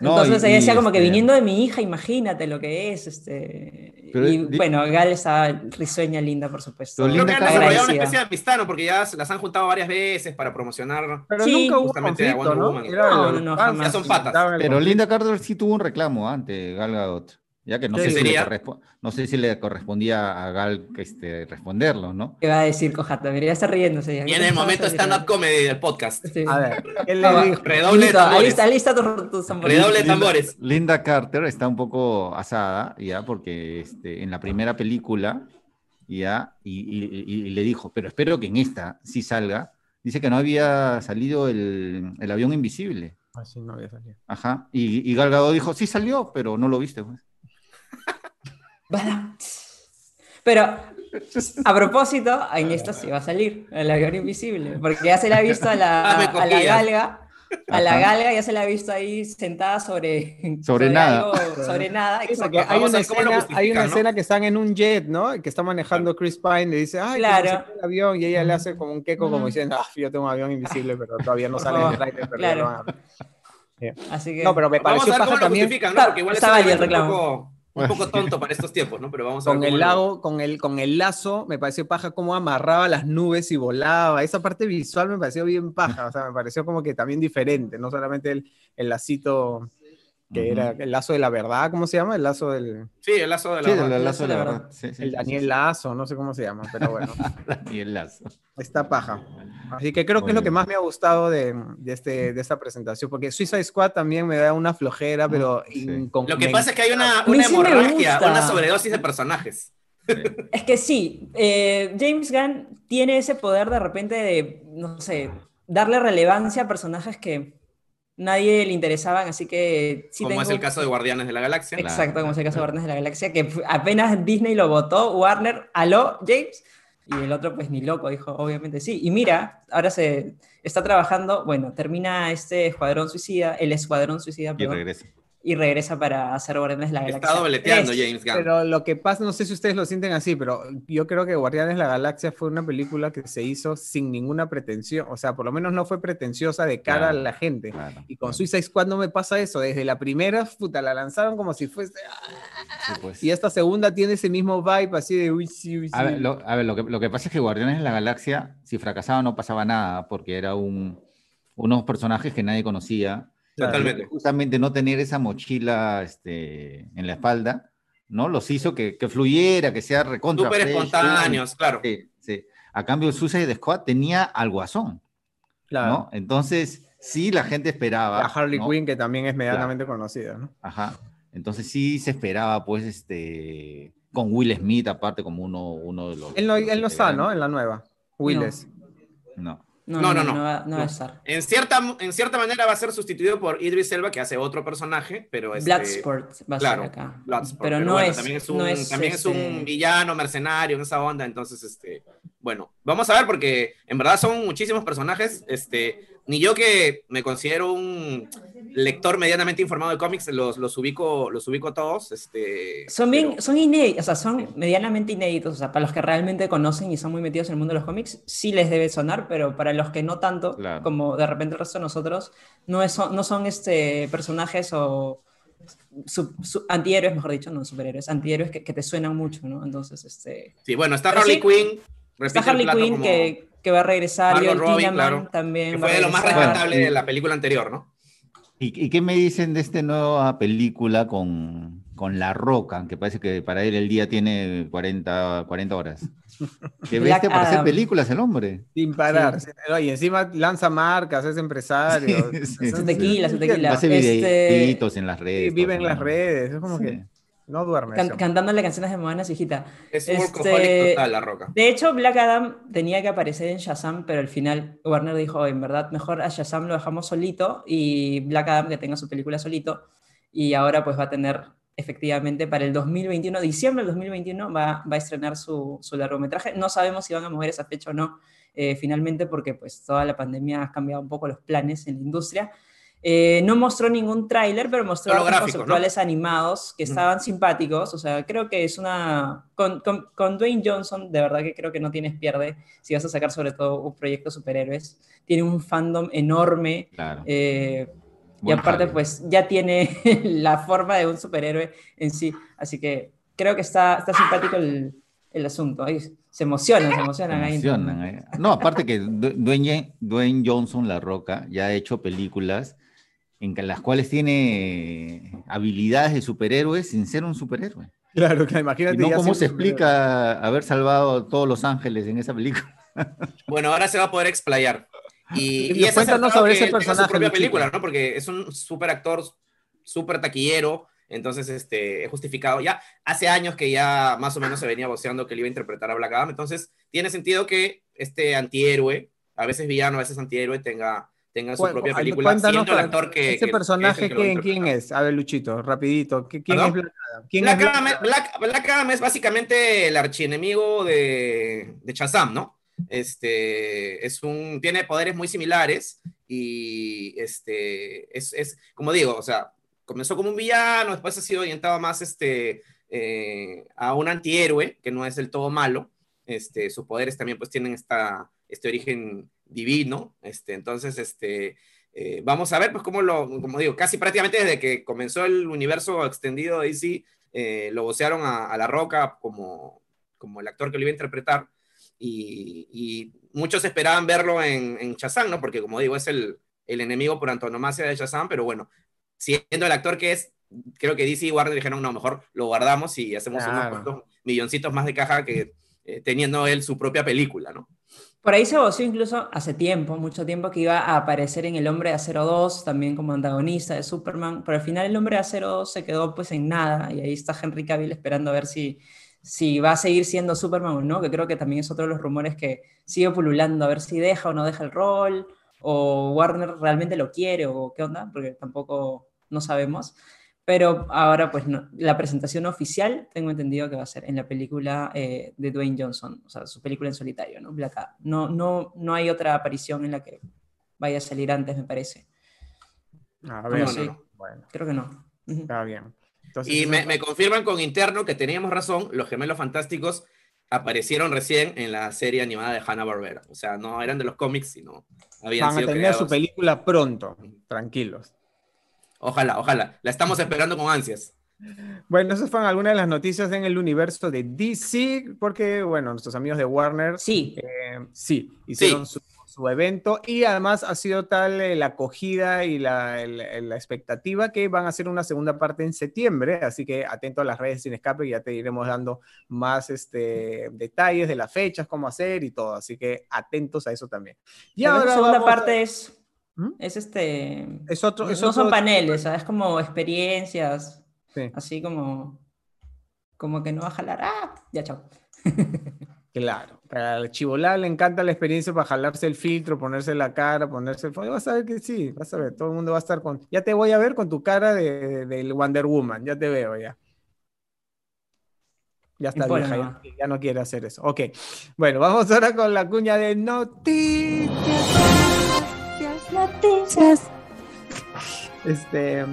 No, Entonces y- ella decía como que este, viniendo de mi hija, imagínate lo que es. Este... Pero y di- bueno, Gal estaba risueña, linda, por supuesto. Pero Creo Linda que han Carter- desarrollado una especie de amistad, ¿no? Porque ya se las han juntado varias veces para promocionar. Pero Sí, nunca hubo justamente de conflicto, Wonder ¿no? Woman. No, no, no, jamás. Ya son patas. Pero. Linda Carter sí tuvo un reclamo ante Gal Gadot. Ya que no ¿Qué sé, si le no sé si le correspondía a Gal este, responderlo, ¿no? ¿Qué va a decir Cojata? Mira, ya está riéndose. ya. Y en el momento stand-up comedy del podcast. Sí. A ver, ¿qué le dijo? Redoble Listo, tambores. está, ahí está tu, tu tambores. Redoble tambores. Linda Carter está un poco asada, ya, porque este, en la primera película, ya, y, y- y- y le dijo, pero espero que en esta sí salga. Dice que no había salido el, el avión invisible. Así no había salido. Ajá. Y, y Gal Gadot dijo, sí salió, pero no lo viste. pues". Pero a propósito, en esta sí va a salir el avión invisible, porque ya se la ha visto a la, Ah, a la galga. A la galga ya se la ha visto ahí sentada sobre, Sobre nada. algo- sobre nada. Sí, hay una, escena, hay una ¿no? escena que están en un jet, ¿no? Que está manejando Chris Pine, le dice, ay, Claro. el avión, y ella le hace como un queco, como diciendo, ah, yo tengo un avión invisible, pero todavía no sale en el favor. trailer, pero Claro. ya lo van a- Así que, No, pero me Vamos a pareció ver cómo paja lo también ¿no? Claro, igual es está válido el reclamo. poco, un poco tonto para estos tiempos, ¿no? Pero vamos a ver con el lago, con el, con el lazo, me pareció paja cómo amarraba las nubes y volaba. Esa parte visual me pareció bien paja, o sea, me pareció como que también diferente, no solamente el, el lacito que era el lazo de la verdad, ¿cómo se llama? El lazo del Sí, el lazo de la... Sí, el verdad. lazo de la La verdad. verdad. Sí, sí, el Daniel sí. Lazo, no sé cómo se llama, pero bueno, Daniel Lazo. está paja. Así que creo que es lo que más me ha gustado de, de, este, de esta presentación, porque Suicide Squad también me da una flojera, pero Sí. incon- Lo que pasa es que hay una, una hemorragia, una sobredosis de personajes. Es que sí, eh, James Gunn tiene ese poder de repente de, no sé, darle relevancia a personajes que nadie le interesaban, así que sí como tengo... es el caso de Guardianes de la Galaxia. Exacto, como es el caso de Guardianes de la Galaxia, que apenas Disney lo votó, Warner, aló, James, y el otro pues ni loco, dijo, obviamente sí. Y mira, ahora se está trabajando, bueno, termina este Escuadrón Suicida, el Escuadrón Suicida, Y perdón, regresa. Y regresa para hacer Guardianes de la Galaxia. Está dobleteando 3. James Gunn. Pero lo que pasa, no sé si ustedes lo sienten así, pero yo creo que Guardianes de la Galaxia fue una película que se hizo sin ninguna pretensión, o sea, por lo menos no fue pretenciosa de cara Claro, a la gente. Claro. Y con Suicide Squad no me pasa eso, desde la primera, puta, la lanzaron como si fuese... Sí, pues. Y esta segunda tiene ese mismo vibe así de... Uy, sí, uy, A ver, sí". lo, a ver, lo que, lo que pasa es que Guardianes de la Galaxia, si fracasaba no pasaba nada, porque era un, unos personajes que nadie conocía. Claro. Totalmente. Justamente no tener esa mochila este, en la espalda, ¿no? Los hizo que, que fluyera, que sea recontra. Súper espontáneos, claro. Sí, sí. A cambio, Suicide Squad tenía al guasón, Claro. ¿no? Entonces, sí, la gente esperaba. La Harley ¿no? Quinn, que también es medianamente conocida, ¿no? Ajá. Entonces sí se esperaba, pues, este, con Will Smith aparte como uno, uno de los... Él no, los él no está, ¿no? En la nueva. Willis. No. No, No, no, no, no, no. va, no va a No. estar. En cierta, en cierta manera va a ser sustituido por Idris Elba, que hace otro personaje, pero este, Bloodsport va a claro, ser acá. Bloodsport, pero, no, bueno, es, también es un, no es, también es este, un villano mercenario en esa onda, entonces, este, bueno, vamos a ver porque en verdad son muchísimos personajes, este, ni yo que me considero un lector medianamente informado de cómics, los, los ubico, los ubico todos. Este, son bien, son inéditos, o sea, son medianamente inéditos, o sea, para los que realmente conocen y son muy metidos en el mundo de los cómics, sí les debe sonar, pero para los que no tanto, como de repente el resto de nosotros, no, es, no son este, personajes o antihéroes, mejor dicho, no superhéroes, antihéroes que, que, te suenan mucho, ¿no? Entonces, este... Sí, bueno, está Harley Quinn. Está Harley Quinn que, que, va a regresar, y el Robin, también. Que fue de lo más rescatable de la película anterior, ¿no? ¿Y, qué me dicen de esta nueva película con, con La Roca? Que parece que para él el día tiene 40, 40 horas. Que veste para hacer películas el hombre. Sin parar. Y encima lanza marcas, es empresario. Sí, Son tequila, son tequila. Hace videitos este... en las redes. vive en las redes. Es como que no duerme. cantándole canciones de Moana, hijita. Es un este, total, la roca. De hecho, Black Adam tenía que aparecer en Shazam, pero al final Warner dijo, en verdad, mejor a Shazam lo dejamos solito y Black Adam que tenga su película solito. Y ahora pues va a tener efectivamente para el 2021, diciembre del 2021, va, va a estrenar su, su, largometraje. No sabemos si van a mover esa fecha o no, eh, finalmente, porque pues toda la pandemia ha cambiado un poco los planes en la industria. Eh, no mostró ningún tráiler, pero mostró conceptuales animados que estaban simpáticos. O sea, creo que es una... Con, con, Dwayne Johnson, de verdad que creo que no tienes pierde si vas a sacar sobre todo un proyecto de superhéroes. Tiene un fandom enorme. Eh, y aparte, pues ya tiene la forma de un superhéroe en sí. Así que creo que está, está simpático el, el asunto. Ahí se emocionan, se emocionan, ahí. No, aparte que Dwayne, Dwayne Johnson, La Roca, ya ha hecho películas en las cuales tiene habilidades de superhéroes sin ser un superhéroe. Claro, claro, imagínate. ¿No cómo se explica haber salvado a todos los ángeles en esa película? Bueno, ahora se va a poder explayar. Y, y, cuéntanos sobre ese personaje. Su propia película, ¿no? Porque es un super actor, súper taquillero, entonces este, es justificado. Ya hace años que ya más o menos se venía voceando que él iba a interpretar a Black Adam, entonces tiene sentido que este antihéroe, a veces villano, a veces antihéroe, tenga tenga su propia película, siendo el actor que... Ese personaje, ¿quién es? A ver, Luchito, rapidito. ¿Quién es Black Adam? ¿Quién Black, es Black... Adam es básicamente el archienemigo de, de Shazam, ¿no? Este, es un, tiene poderes muy similares y este, es, es, como digo, o sea, comenzó como un villano, después ha sido orientado más este, eh, a un antihéroe, que no es del todo malo. Este, sus poderes también pues tienen esta, este origen divino. Este, entonces, este, eh, vamos a ver, pues, cómo lo, como digo, casi prácticamente desde que comenzó el universo extendido de DC, eh, lo vocearon a, La Roca como, como el actor que lo iba a interpretar. Y, muchos esperaban verlo en, en Shazam, ¿no? Porque, como digo, es el, el enemigo por antonomasia de Shazam, pero bueno, siendo el actor que es, creo que DC y Warner dijeron, no, mejor lo guardamos y hacemos unos milloncitos más de caja que eh, teniendo él su propia película, ¿no? Por ahí se voció incluso hace tiempo, mucho tiempo, que iba a aparecer en El Hombre de Acero 2, también como antagonista de Superman, pero al final El Hombre de Acero 2 se quedó pues en nada, y ahí está Henry Cavill esperando a ver si, si va a seguir siendo Superman o no, que creo que también es otro de los rumores que sigue pululando, a ver si deja o no deja el rol, o Warner realmente lo quiere, o qué onda, porque tampoco no sabemos. Pero ahora, pues, la presentación oficial, tengo entendido que va a ser en la película eh, de Dwayne Johnson, o sea, su película en solitario, ¿no? Black Adam. No, no, no hay otra aparición en la que vaya a salir antes, me parece. A ver, Bueno. Creo que no. Está bien. y me, me, confirman con interno que teníamos razón, los gemelos fantásticos aparecieron recién en la serie animada de Hanna-Barbera. O sea, no eran de los cómics, sino habían Van a tener su película pronto, tranquilos. Ojalá, ojalá. La estamos esperando con ansias. Bueno, esas fueron algunas de las noticias en el universo de DC, porque, bueno, nuestros amigos de Warner, sí, eh, sí hicieron Su, evento y además ha sido tal eh, la acogida y la, expectativa que van a hacer una segunda parte en septiembre, así que atento a las redes sin escape, ya te iremos dando más este, detalles de las fechas, cómo hacer y todo, así que atentos a eso también. Y ahora la segunda parte es ¿Mm? Es este. Es otro. no son paneles, es como experiencias. Así como. Como que no va a jalar. ¡Ah! Ya, chao. Claro, para el chivolá le encanta la experiencia para jalarse el filtro, ponerse la cara, ponerse el Vas a ver que sí, vas a ver, todo el mundo va a estar con. Ya te voy a ver con tu cara del de, Wonder Woman, ya te veo ya. Ya está vieja, ya, ya, no quiere hacer eso. Ok, bueno, vamos ahora con la cuña de noticias noticias. Este,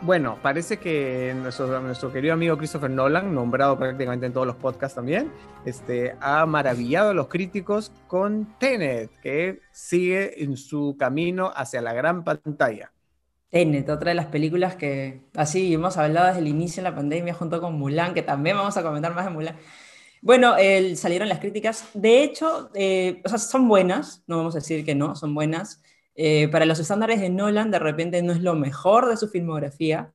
bueno, parece que nuestro, nuestro querido amigo Christopher Nolan, nombrado prácticamente en todos los podcasts también, este, ha maravillado a los críticos con Tenet, que sigue en su camino hacia la gran pantalla. Tenet, otra de las películas que así hemos hablado desde el inicio de la pandemia junto con Mulan, que también vamos a comentar más de Mulan. Bueno, salieron las críticas. De hecho, eh, o sea, son buenas, no vamos a decir que no, son buenas. Eh, para los estándares de Nolan, de repente no es lo mejor de su filmografía.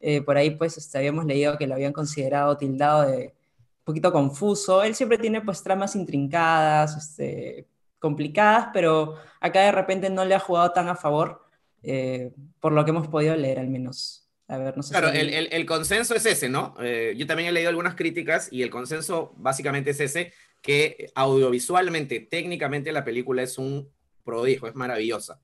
Eh, por ahí, pues, este, habíamos leído que lo habían considerado tildado de un poquito confuso. Él siempre tiene, pues, tramas intrincadas, este, complicadas, pero acá de repente no le ha jugado tan a favor, por lo que hemos podido leer al menos. A ver, no sé claro, el, el, consenso es ese, ¿no? Eh, yo también he leído algunas críticas y el consenso básicamente es ese, que audiovisualmente, técnicamente la película es un prodigio, es maravillosa.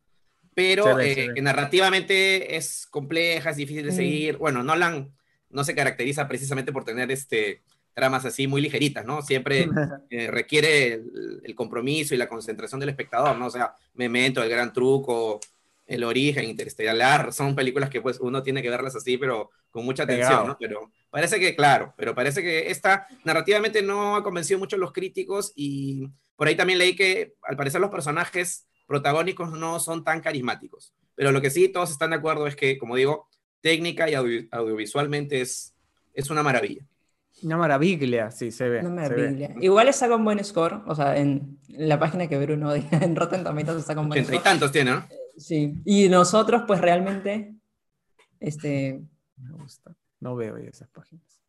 Pero eh, narrativamente es compleja, es difícil de mm. seguir. Bueno, Nolan no se caracteriza precisamente por tener este, tramas así muy ligeritas, ¿no? Siempre eh, requiere el, el, compromiso y la concentración del espectador, ¿no? O sea, Memento, El Gran Truco, el origen, Interestelar, son películas que pues uno tiene que verlas así, pero con mucha atención, ¿no? Pero parece que, claro, pero parece que esta narrativamente no ha convencido mucho a los críticos y por ahí también leí que al parecer los personajes protagónicos no son tan carismáticos. Pero lo que sí todos están de acuerdo es que, como digo, técnica y audiovisualmente es, es una maravilla. Una maravilla, sí, se ve. Una maravilla. Igual está con buen score, o sea, en la página que Bruno en Rotten Tomatoes está con buen score. Y tantos tiene, ¿no? Sí, y nosotros pues realmente, este... Me gusta, no veo esas páginas.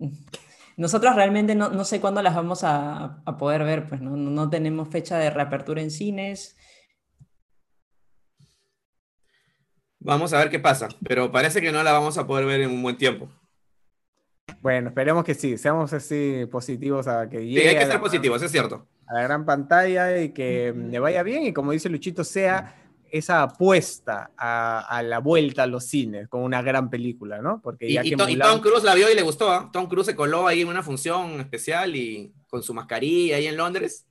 Nosotros realmente no, no sé cuándo las vamos a, a poder ver, pues ¿no? no tenemos fecha de reapertura en cines. Vamos a ver qué pasa, pero parece que no la vamos a poder ver en un buen tiempo. Bueno, esperemos que sí, seamos así positivos a que llegue. Sí, hay que ser positivos, es cierto. A la gran pantalla y que le vaya bien y como dice Luchito, sea esa apuesta a, la vuelta a los cines con una gran película, ¿no? Porque y, Tom Cruise la vio y le gustó. ¿ah? Tom Cruise se coló ahí en una función especial y con su mascarilla ahí en Londres.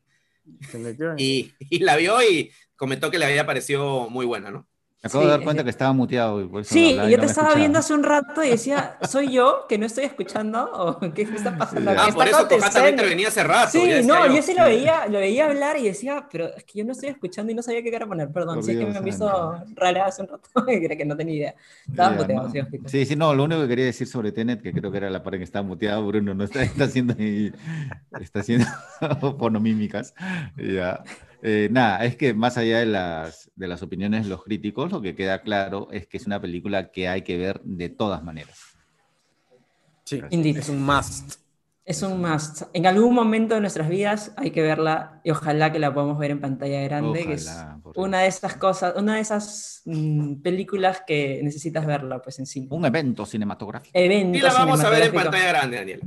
Y, y, la vio y comentó que le había parecido muy buena, ¿no? Me acabo de dar cuenta que estaba muteado. sí, yo te estaba viendo hace un rato y decía, ¿soy yo que no estoy escuchando? ¿O qué está pasando? Ah, por eso también intervenía hace rato. Sí, no, yo. sí lo veía, lo veía hablar y decía, pero es que yo no estoy escuchando y no sabía qué era poner. Perdón, sí es que me visto rara hace un rato y que no tenía idea. Estaba muteado, sí, sí, sí, no, lo único que quería decir sobre Tenet, que creo que era la parte que estaba muteado, Bruno, no está, está haciendo, está haciendo ponomímicas. Ya. Eh, nada, es que más allá de las, de las opiniones de los críticos, lo que queda claro es que es una película que hay que ver de todas maneras. Sí, es un must. Es un must. En algún momento de nuestras vidas hay que verla y ojalá que la podamos ver en pantalla grande, que es una de esas cosas, una de esas mm, películas que necesitas verla pues en cine. Un evento cinematográfico. Evento y la vamos a ver en pantalla grande, Daniel.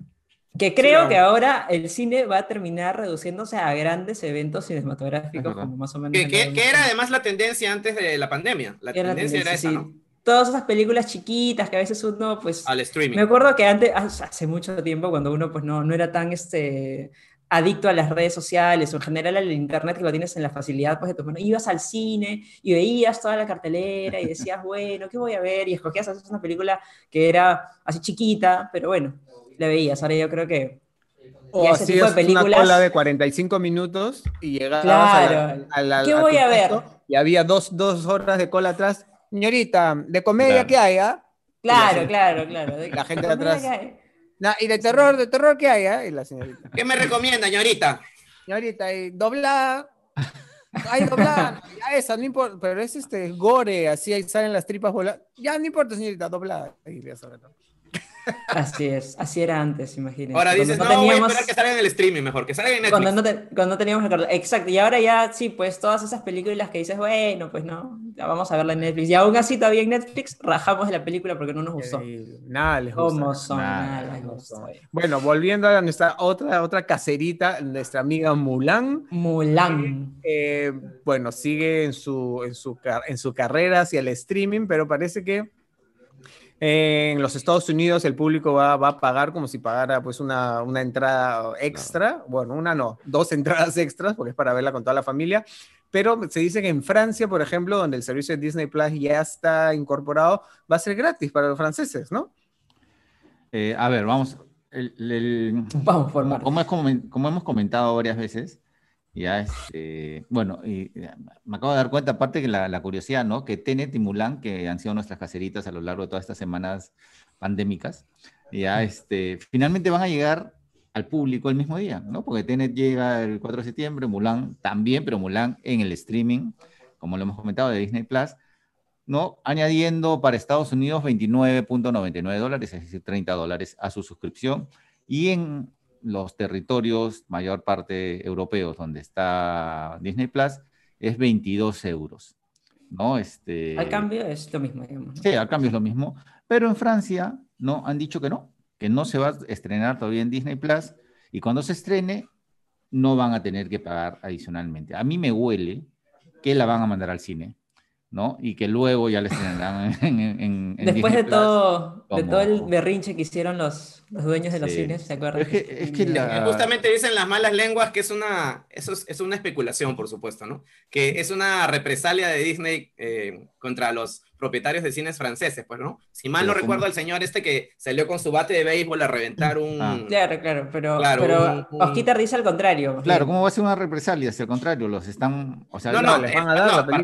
Que creo que ahora el cine va a terminar reduciéndose a grandes eventos cinematográficos, como más o menos. Que, era además la tendencia antes de la pandemia. La, tendencia, era esa, ¿no? Todas esas películas chiquitas que a veces uno, pues. Al streaming. Me acuerdo que antes, hace mucho tiempo, cuando uno, pues no, no era tan este adicto a las redes sociales o en general al internet que lo tienes en la facilidad pues, de tu mano, ibas al cine y veías toda la cartelera y decías, bueno, ¿qué voy a ver? Y escogías hacer una película que era así chiquita, pero bueno, la veías. Ahora yo creo que. O ese tipo de películas... una cola de 45 minutos y llegabas a, la, ¿Qué voy a, ver? Y había dos, dos, horas de cola atrás. Señorita, ¿de comedia qué hay? Ah? Claro, claro, claro. la gente de atrás. y de terror, de terror qué hay? Ah? Y la señorita. ¿Qué me recomienda, señorita? Señorita, y doblada. Ay, doblada. ya esa, no importa. Pero es este gore, así ahí salen las tripas volando. Ya no importa, señorita, doblada. Ahí, sobre todo. Así es, así era antes, imagínense. Ahora dices, no, teníamos... voy a esperar que salga en el streaming mejor, que salga en Netflix. Cuando no, cuando teníamos el Exacto, y ahora ya, sí, pues todas esas películas que dices, bueno, pues no, ya vamos a verla en Netflix. Y aún así todavía en Netflix rajamos de la película porque no nos gustó. nada les gustó. ¿Cómo son? Nada, les gustó. Bueno, volviendo a nuestra otra, otra caserita, nuestra amiga Mulan. Mulan. Eh, bueno, sigue en su, en, su, en su carrera hacia el streaming, pero parece que en los Estados Unidos el público va, va a pagar como si pagara pues una, una entrada extra, bueno, una no, dos entradas extras, porque es para verla con toda la familia, pero se dice que en Francia, por ejemplo, donde el servicio de Disney Plus ya está incorporado, va a ser gratis para los franceses, ¿no? Eh, a ver, vamos. vamos por como, como, hemos comentado varias veces, ya este, bueno, y, me acabo de dar cuenta, aparte que la, curiosidad, ¿no? Que Tenet y Mulan, que han sido nuestras caseritas a lo largo de todas estas semanas pandémicas, ya este, finalmente van a llegar al público el mismo día, ¿no? Porque Tenet llega el 4 de septiembre, Mulan también, pero Mulan en el streaming, como lo hemos comentado, de Disney Plus, ¿no? Añadiendo para Estados Unidos 29.99 dólares, es decir, 30 dólares a su suscripción. Y en los territorios, mayor parte europeos, donde está Disney Plus, es 22 euros. ¿no? Este... Al cambio es lo mismo, digamos. Sí, al cambio es lo mismo. Pero en Francia, ¿no? Han dicho que no, que no se va a estrenar todavía en Disney Plus y cuando se estrene no van a tener que pagar adicionalmente. A mí me huele que la van a mandar al cine, ¿no? Y que luego ya la estrenarán en, en, Después de todo, de todo el berrinche que hicieron los, los dueños de los cines, ¿se acuerdan? Es que, es que Justamente dicen las malas lenguas que es una, eso es, una especulación, por supuesto, ¿no? Que es una represalia de Disney eh, contra los propietarios de cines franceses, pues, ¿no? Si mal no recuerdo al señor este que salió con su bate de béisbol a reventar un... Ah. Claro, claro, pero, pero Osquita dice al contrario. Claro, ¿cómo va a ser una represalia? Si al contrario, los están... O sea, no, no, eh,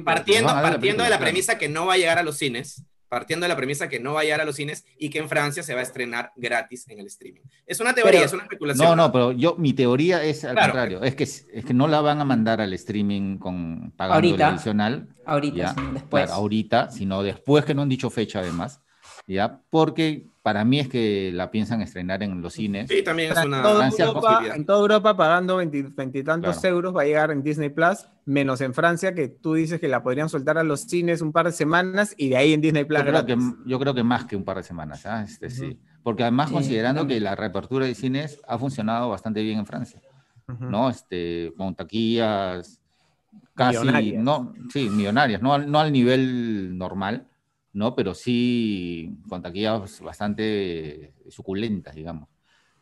partiendo, partiendo de la premisa que no va a llegar a los cines, partiendo de la premisa que no va a llegar a los cines y que en Francia se va a estrenar gratis en el streaming. Es una teoría, es una especulación. No, no, pero yo, mi teoría es al contrario, es que, es que no la van a mandar al streaming con pagando el adicional. Ahorita, después. ahorita, sino después que no han dicho fecha además. ¿ya? Porque para mí es que la piensan estrenar en los cines. Sí, también es una En toda Europa pagando veintitantos euros va a llegar en Disney Plus, menos en Francia, que tú dices que la podrían soltar a los cines un par de semanas y de ahí en Disney Plus. Yo creo, que, yo creo que, más que un par de semanas, ¿ah? este, sí. Porque además considerando que la reapertura de cines ha funcionado bastante bien en Francia, ¿no? Este, con taquillas casi, no, sí, millonarias, no, no al nivel normal, ¿no? Pero sí con taquillas bastante suculentas, digamos.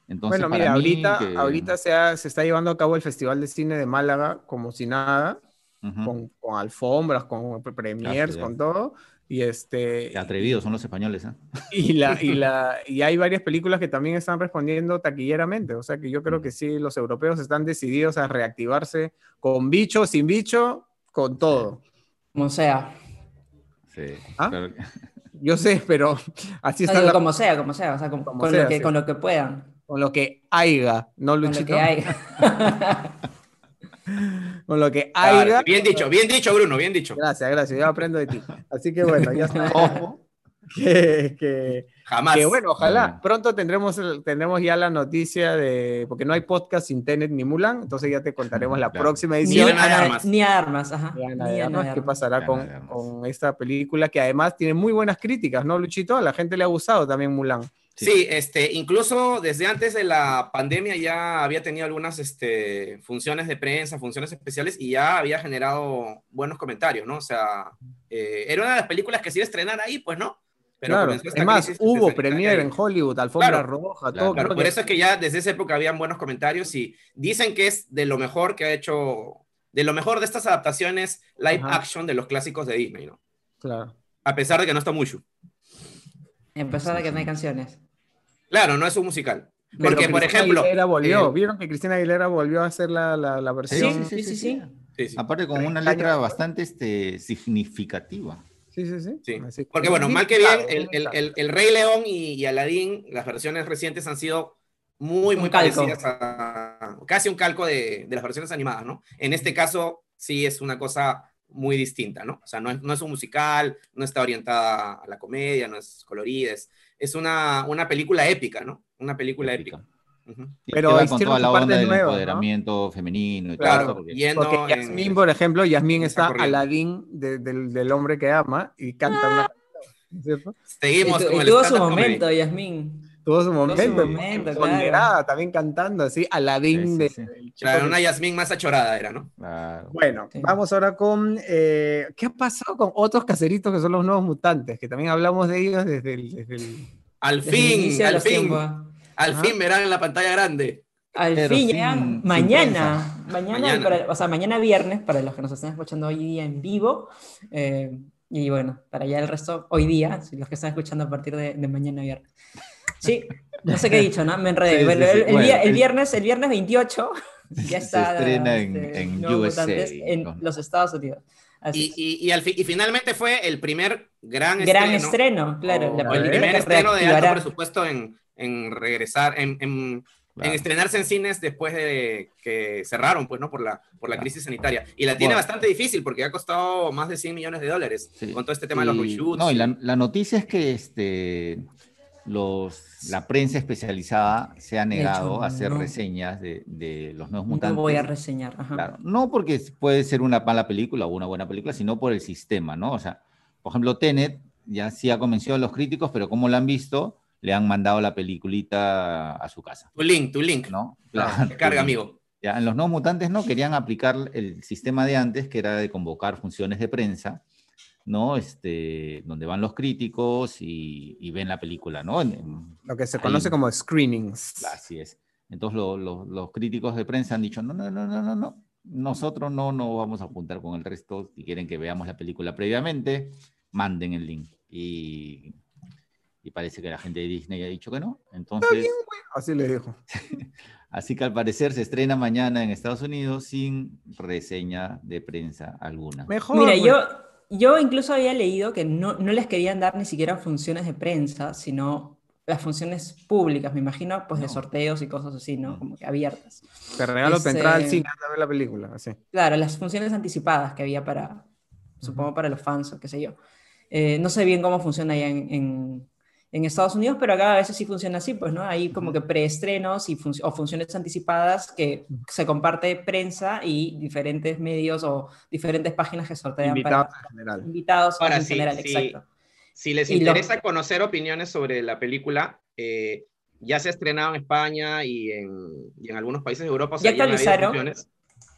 Entonces, bueno, mira, ahorita, ahorita se, se, está llevando a cabo el Festival de Cine de Málaga como si nada, con, con, alfombras, con premiers, con todo. Y este. Qué atrevidos son los españoles, ¿eh? Y, la, y, la, y hay varias películas que también están respondiendo taquilleramente. O sea que yo creo que sí, los europeos están decididos a reactivarse con bicho, sin bicho, con todo. Como sea. ¿Ah? Yo sé, pero así está. Como sea, como sea, o sea, con, lo que, con, lo que, puedan. Con lo que haya, no Luchito. Con lo que haya. con lo que haya. bien dicho, bien dicho, Bruno, bien dicho. Gracias, gracias, yo aprendo de ti. Así que bueno, ya está. que, que, Jamás. Que bueno, ojalá pronto tendremos, tendremos ya la noticia de, porque no hay podcast sin Tenet ni Mulan, entonces ya te contaremos la próxima edición. Ni, armas. Ni armas, ajá. Ni armas, ¿Qué pasará con, con, esta película que además tiene muy buenas críticas, ¿no, Luchito? A la gente le ha gustado también Mulan. Sí. este, incluso desde antes de la pandemia ya había tenido algunas este, funciones de prensa, funciones especiales y ya había generado buenos comentarios, ¿no? O sea, eh, era una de las películas que se iba a estrenar ahí, pues, ¿no? Claro, es más, hubo premier en Hollywood, alfombra roja, todo. por eso es que ya desde esa época habían buenos comentarios y dicen que es de lo mejor que ha hecho, de lo mejor de estas adaptaciones live action de los clásicos de Disney, ¿no? Claro. A pesar de que no está mucho. A pesar de que no hay canciones. Claro, no es un musical. Porque, por ejemplo. Aguilera volvió. Eh, ¿Vieron que Cristina Aguilera volvió a hacer la, la, versión? Sí sí sí, sí Aparte, con una letra bastante este, significativa. Sí, sí, sí. Porque bueno, mal que bien, el, el, el, Rey León y, y, Aladdin, las versiones recientes han sido muy, muy parecidas a casi un calco de, de, las versiones animadas, ¿no? En este caso, sí es una cosa muy distinta, ¿no? O sea, no es, no es un musical, no está orientada a la comedia, no es colorida, es, es una, una película épica, ¿no? Una película épica. Pero con toda la onda del empoderamiento femenino y claro, todo Porque Yasmín, por ejemplo, Yasmín está Aladín del, del, hombre que ama y canta una ¿cierto? Seguimos y, con y tuvo su momento, Yasmín. Tuvo su momento, su momento claro. también cantando así, Aladín de... Claro, una Yasmín más achorada era, ¿no? Bueno, vamos ahora con... Eh, ¿Qué ha pasado con otros caseritos que son los nuevos mutantes? Que también hablamos de ellos desde el... Desde el al fin, al fin. Al fin verán en la pantalla grande. Al Pero fin, sin- sin mañana, mañana, Mañana. para- o sea, mañana viernes, para los que nos están escuchando hoy día en vivo, eh, y bueno, para ya el resto, hoy día, los que están escuchando a partir de, de mañana viernes. Sí, no sé qué he dicho, ¿no? Me enredé. Sí, bueno, sí, sí. el, el Bueno, día- el viernes, el viernes 28 ya Se está estrena en- este, en USA, en con- los Estados Unidos. Así Y, y, y, al fi- y finalmente fue el primer gran, Gran estreno, estreno, claro. Oh, o el primer estreno de alto presupuesto en, en regresar, en, en- Claro. en estrenarse en cines después de que cerraron, pues, ¿no? Por la, por la Claro. crisis sanitaria. Y la tiene Bueno. bastante difícil porque ha costado más de 100 millones de dólares Sí. con todo este tema de los Y- reshoots. No, y y- la, la noticia es que este, los, la prensa especializada se ha negado hecho, a hacer no. reseñas de, de los nuevos No mutantes. voy a reseñar. ajá. Claro, no porque puede ser una mala película o una buena película, sino por el sistema, ¿no? O sea, por ejemplo, Tenet ya sí ha convencido a los críticos, pero como lo han visto, le han mandado la peliculita a su casa, Tu link, tu link. ¿no? Claro, te carga, amigo. Ya, en los nuevos mutantes no querían aplicar el sistema de antes, que era de convocar funciones de prensa, ¿no? Este, donde van los críticos y, y ven la película, ¿no? En- en- Lo que se Ahí. conoce como screenings. así es. Entonces lo- lo- los críticos de prensa han dicho, no, no, no, no, no, no. Nosotros no nos vamos a juntar con el resto. Si quieren que veamos la película previamente, manden el link. Y, y parece que la gente de Disney ha dicho que no. Entonces, Así le dijo. así que al parecer se estrena mañana en Estados Unidos sin reseña de prensa alguna. Mejor. Mira, yo, yo incluso había leído que no, no les querían dar ni siquiera funciones de prensa, sino las funciones públicas, me imagino, pues de sorteos y cosas así, ¿no? Como que abiertas. Te regalo tu entrada al cine anda a ver la película. Así. Claro, las funciones anticipadas que había para, supongo, para los fans o qué sé yo. Eh, no sé bien cómo funciona allá en, en, en Estados Unidos, pero acá a veces sí funciona así, pues, ¿no? Hay como que preestrenos y func- o funciones anticipadas que se comparte prensa y diferentes medios o diferentes páginas que sortean Invitados para en general. invitados Ahora en sí, general, sí. exacto. Si les Y lo- interesa conocer opiniones sobre la película, eh, ya se ha estrenado en España y en, y en algunos países de Europa. o sea, ¿Ya han habido actualizaron? funciones.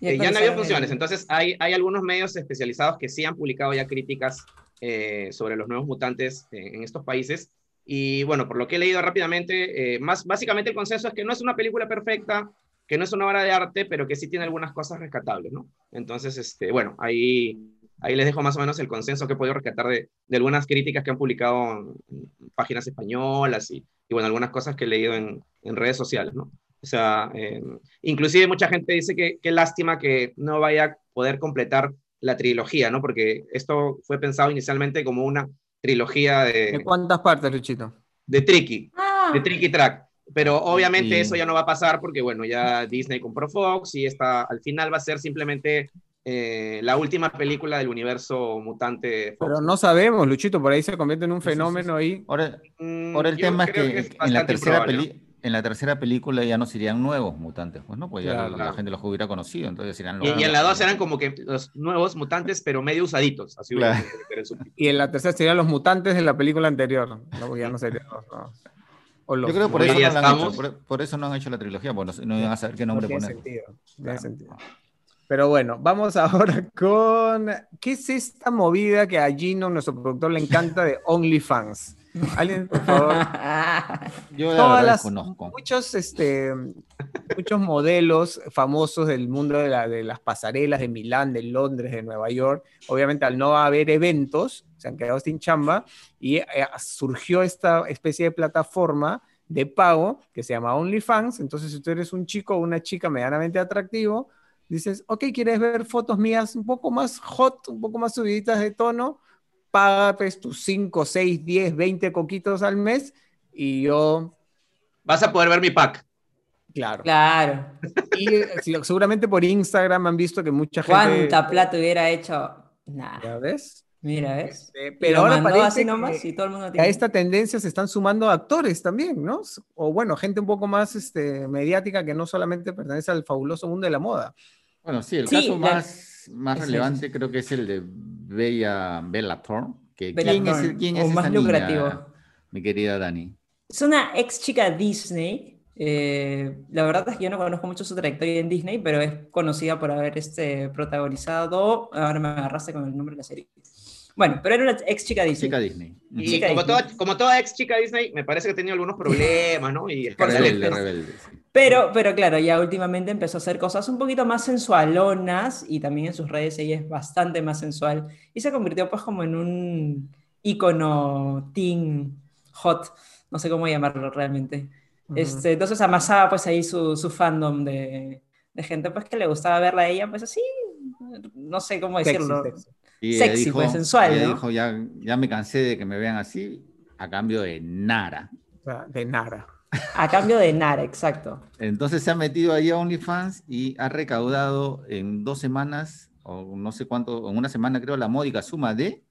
Eh, ya han habido actualizaron funciones, el- entonces hay, hay algunos medios especializados que sí han publicado ya críticas eh, sobre los nuevos mutantes eh, en estos países. Y bueno, por lo que he leído rápidamente, eh, más básicamente el consenso es que no es una película perfecta, que no es una obra de arte, pero que sí tiene algunas cosas rescatables, ¿no? Entonces, este, bueno, ahí, ahí les dejo más o menos el consenso que he podido rescatar de, de algunas críticas que han publicado en, páginas españolas y, y, bueno, algunas cosas que he leído en, en redes sociales, ¿no? O sea, eh, inclusive mucha gente dice que qué lástima que no vaya a poder completar la trilogía, ¿no? Porque esto fue pensado inicialmente como una trilogía ¿De de, cuántas partes, Luchito? de Tricky, Ah, de Tricky Track. Pero obviamente eso ya no va a pasar porque, bueno, ya Disney compró Fox y esta, al final va a ser simplemente eh, la última película del universo mutante de Fox. Pero no sabemos, Luchito, por ahí se convierte en un Sí, sí, sí, fenómeno ahí. Ahora, Mm, ahora el yo tema es que, es en, la tercera peli- en la tercera película ya no serían nuevos mutantes, pues no, pues ya Claro. la, la gente los hubiera conocido, entonces serían Y, los y en la 2 eran como que los nuevos mutantes, pero medio usaditos. Así Claro. Y en la tercera serían los mutantes de la película anterior. No, ya no serían los. no. O los- Yo creo que por eso, no han hecho, por, por eso no han hecho la trilogía, porque no, no iban a saber qué no nombre tiene poner. sentido. tiene Claro. sentido. Pero bueno, vamos ahora con. ¿Qué es esta movida que a Gino, nuestro productor, le encanta de OnlyFans? Alguien, por favor. Yo la Todas las, desconozco. muchos, este, muchos modelos famosos del mundo de, la- de las pasarelas de Milán, de Londres, de Nueva York, obviamente al no haber eventos, se han quedado sin chamba y eh, surgió esta especie de plataforma de pago que se llama OnlyFans. Entonces, si tú eres un chico o una chica medianamente atractivo, dices, ok, ¿quieres ver fotos mías un poco más hot, un poco más subiditas de tono? Paga pues tus 5, 6, 10, 20 coquitos al mes y yo Vas a poder ver mi pack. Claro. Claro. Y eh, seguramente por Instagram han visto que mucha gente. ¿Cuánta plata hubiera hecho? Nah. ¿Ya ves? Mira, ¿ves? Este, Pero ahora parece así nomás que y todo el mundo a tiene. esta tendencia se están sumando actores también, ¿no? O bueno, gente un poco más este, mediática que no solamente pertenece al fabuloso mundo de la moda. Bueno, sí, el Sí, caso la- más, más relevante creo que es el de Bella Bellator. Que, Bella ¿Quién es, quién o es más esa niña, lucrativo. mi querida Dani? Es una ex chica Disney. eh, la verdad es que yo no conozco mucho su trayectoria en Disney, pero es conocida por haber este, protagonizado. Ahora me agarraste con el nombre de la serie. Bueno, pero era una ex chica Disney. Chica Disney. Y Chica como Disney. toda, como toda ex chica Disney, me parece que ha tenido algunos problemas, ¿no? Y Rebelde, rebelde. sí. Pero, pero claro, ya últimamente empezó a hacer cosas un poquito más sensualonas y también en sus redes ella es bastante más sensual y se convirtió pues como en un icono teen hot, no sé cómo llamarlo realmente. este, entonces amasaba pues ahí su, su fandom de, de, gente pues que le gustaba verla a ella pues así, no sé cómo decirlo. Sexy, pues sensual. ¿no? dijo, ya, ya me cansé de que me vean así a cambio de nada. De nada. A cambio de nada, exacto. Entonces se ha metido ahí a OnlyFans y ha recaudado en dos semanas, o no sé cuánto, en una semana creo, la módica suma de...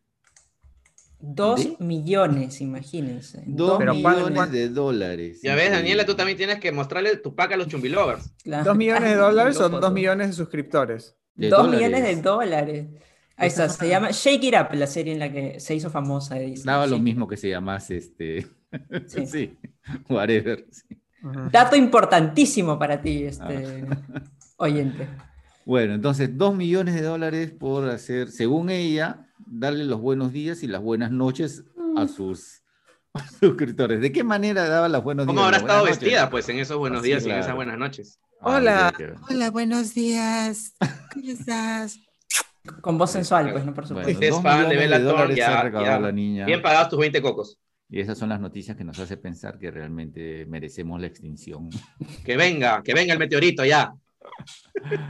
Dos millones, imagínense. Dos millones de dólares. Ya ves, Daniela, tú también tienes que mostrarle tu pack a los chumbilovers. ¿Dos millones de dólares o dos millones de suscriptores? dos millones de dólares. Ahí está, se llama Shake It Up, la serie en la que se hizo famosa. Daba lo mismo que se llamase este. Sí, whatever. Dato importantísimo para ti, este ah. oyente. Bueno, entonces, dos millones de dólares por hacer, según ella, darle los buenos días y las buenas noches a mm. sus suscriptores. ¿De qué manera daba las buenos días? ¿Cómo habrá estado vestida, pues, en esos buenos días y en esas buenas noches? Hola, hola, buenos días. ¿Cómo estás? Con voz sensual, pues, no por supuesto. Bueno, es fan de Bellator, ya, ya, la niña. bien pagados tus 20 cocos. Y esas son las noticias que nos hace pensar que realmente merecemos la extinción. Que venga, que venga el meteorito ya.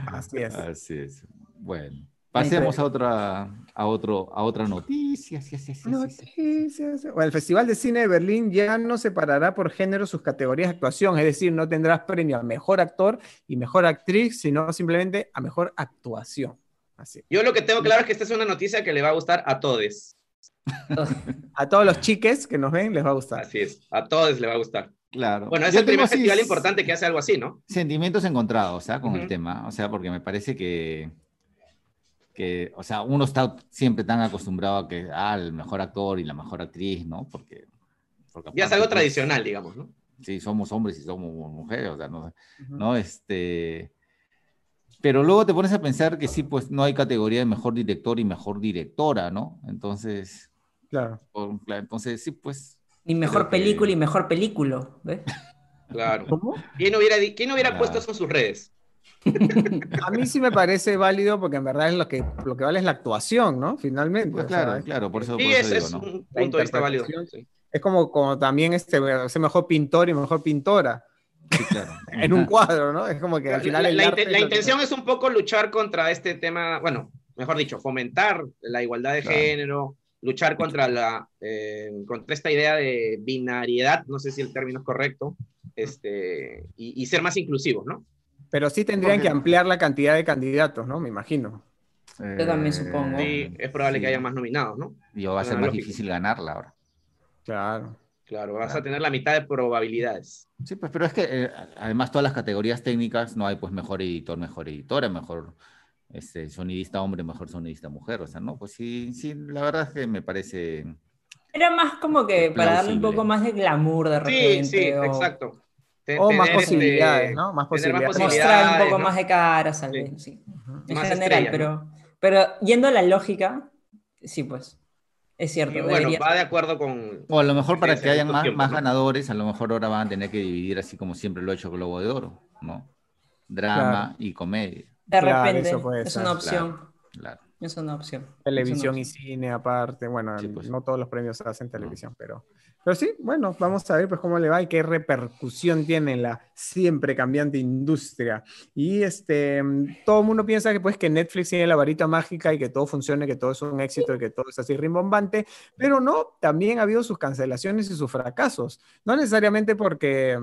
Así es. Así es. Bueno, pasemos a otra, a otro, a otra noticia. noticias. Bueno, el Festival de Cine de Berlín ya no separará por género sus categorías de actuación, es decir, no tendrás premio a mejor actor y mejor actriz, sino simplemente a mejor actuación. Así. Yo lo que tengo claro es que esta es una noticia que le va a gustar a todos. A todos los chiques que nos ven les va a gustar. Así es, a todos les va a gustar. Claro. Bueno, es el primer festival importante que hace algo así, ¿no? Sentimientos encontrados, o sea, con el tema. O sea, porque me parece que, que, o sea, uno está siempre tan acostumbrado a que, ah, el mejor actor y la mejor actriz, ¿no? Porque... ya es algo pues, tradicional, digamos, ¿no? Sí, somos hombres y somos mujeres, o sea, no, ¿no? Este... Pero luego te pones a pensar que sí, pues no hay categoría de mejor director y mejor directora, ¿no? Entonces, Claro. entonces, sí, pues. Ni mejor película y mejor película, ¿ves? Claro. ¿Cómo? ¿Quién hubiera, quién hubiera puesto eso en sus redes? A mí sí me parece válido porque en verdad es lo que, lo que vale es la actuación, ¿no? Finalmente. Pues claro, claro, por eso, sí, ese es un punto de vista válido. Es como, como también este, ese mejor pintor y mejor pintora. Sí, claro. en un cuadro, ¿no? Es como que al final. La, la intención es un poco luchar contra este tema, bueno, mejor dicho, fomentar la igualdad de género, luchar contra, la, eh, contra esta idea de binariedad, no sé si el término es correcto, este, y, ser más inclusivos, ¿no? Pero sí tendrían que ampliar la cantidad de candidatos, ¿no? Me imagino. Yo también supongo. Sí, es probable que haya más nominados, ¿no? Y va a ser más difícil ganarla ahora. Claro. Claro, vas a tener la mitad de probabilidades. Sí, pues, pero es que eh, además todas las categorías técnicas no hay pues mejor editor, mejor editora, mejor este, sonidista hombre, mejor sonidista mujer, o sea, ¿no? Pues sí, sí, la verdad es que me parece... Era más como que para darle un poco más de glamour de repente. Sí, sí, exacto. o más este, posibilidades, ¿no? Más posibilidades. Mostrar un poco más de cara, ¿sabes? Sí. En general, pero, pero yendo a la lógica, sí, pues. Es cierto. bueno, va de acuerdo con. O a lo mejor para que hayan más, más ganadores, a lo mejor ahora van a tener que dividir así como siempre lo ha hecho Globo de Oro, ¿no? Drama y comedia. De repente, es una opción. Es una opción. Televisión y cine aparte, bueno, pues. no todos los premios se hacen televisión, pero, pero sí, bueno, vamos a ver pues cómo le va y qué repercusión tiene en la siempre cambiante industria. Y este, todo el mundo piensa que pues que Netflix tiene la varita mágica y que todo funcione, que todo es un éxito y que todo es así rimbombante, pero no, también ha habido sus cancelaciones y sus fracasos. No necesariamente porque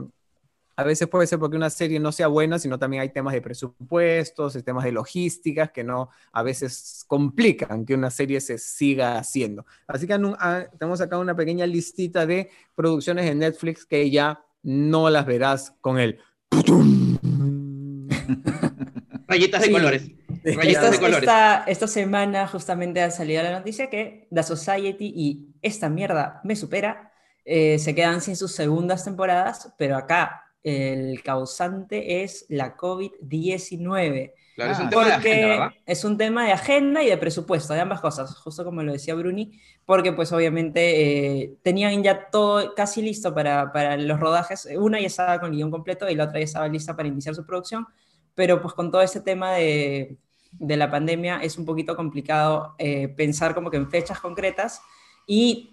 a veces puede ser porque una serie no sea buena, sino también hay temas de presupuestos, temas de logísticas que no a veces complican que una serie se siga haciendo. Así que ah, tenemos acá una pequeña listita de producciones de Netflix que ya no las verás con el rayitas de colores. Rayitas de colores. Esta, esta, semana justamente ha salido la noticia que The Society y esta mierda me supera eh, se quedan sin sus segundas temporadas, pero acá el causante es la COVID-19. Claro, es un Ah, tema de porque agenda, ¿verdad? es un tema de agenda y de presupuesto, de ambas cosas, justo como lo decía Bruni, porque pues obviamente eh, tenían ya todo casi listo para, para los rodajes, una ya estaba con el guion completo y la otra ya estaba lista para iniciar su producción, pero pues con todo este tema de, de la pandemia es un poquito complicado eh, pensar como que en fechas concretas y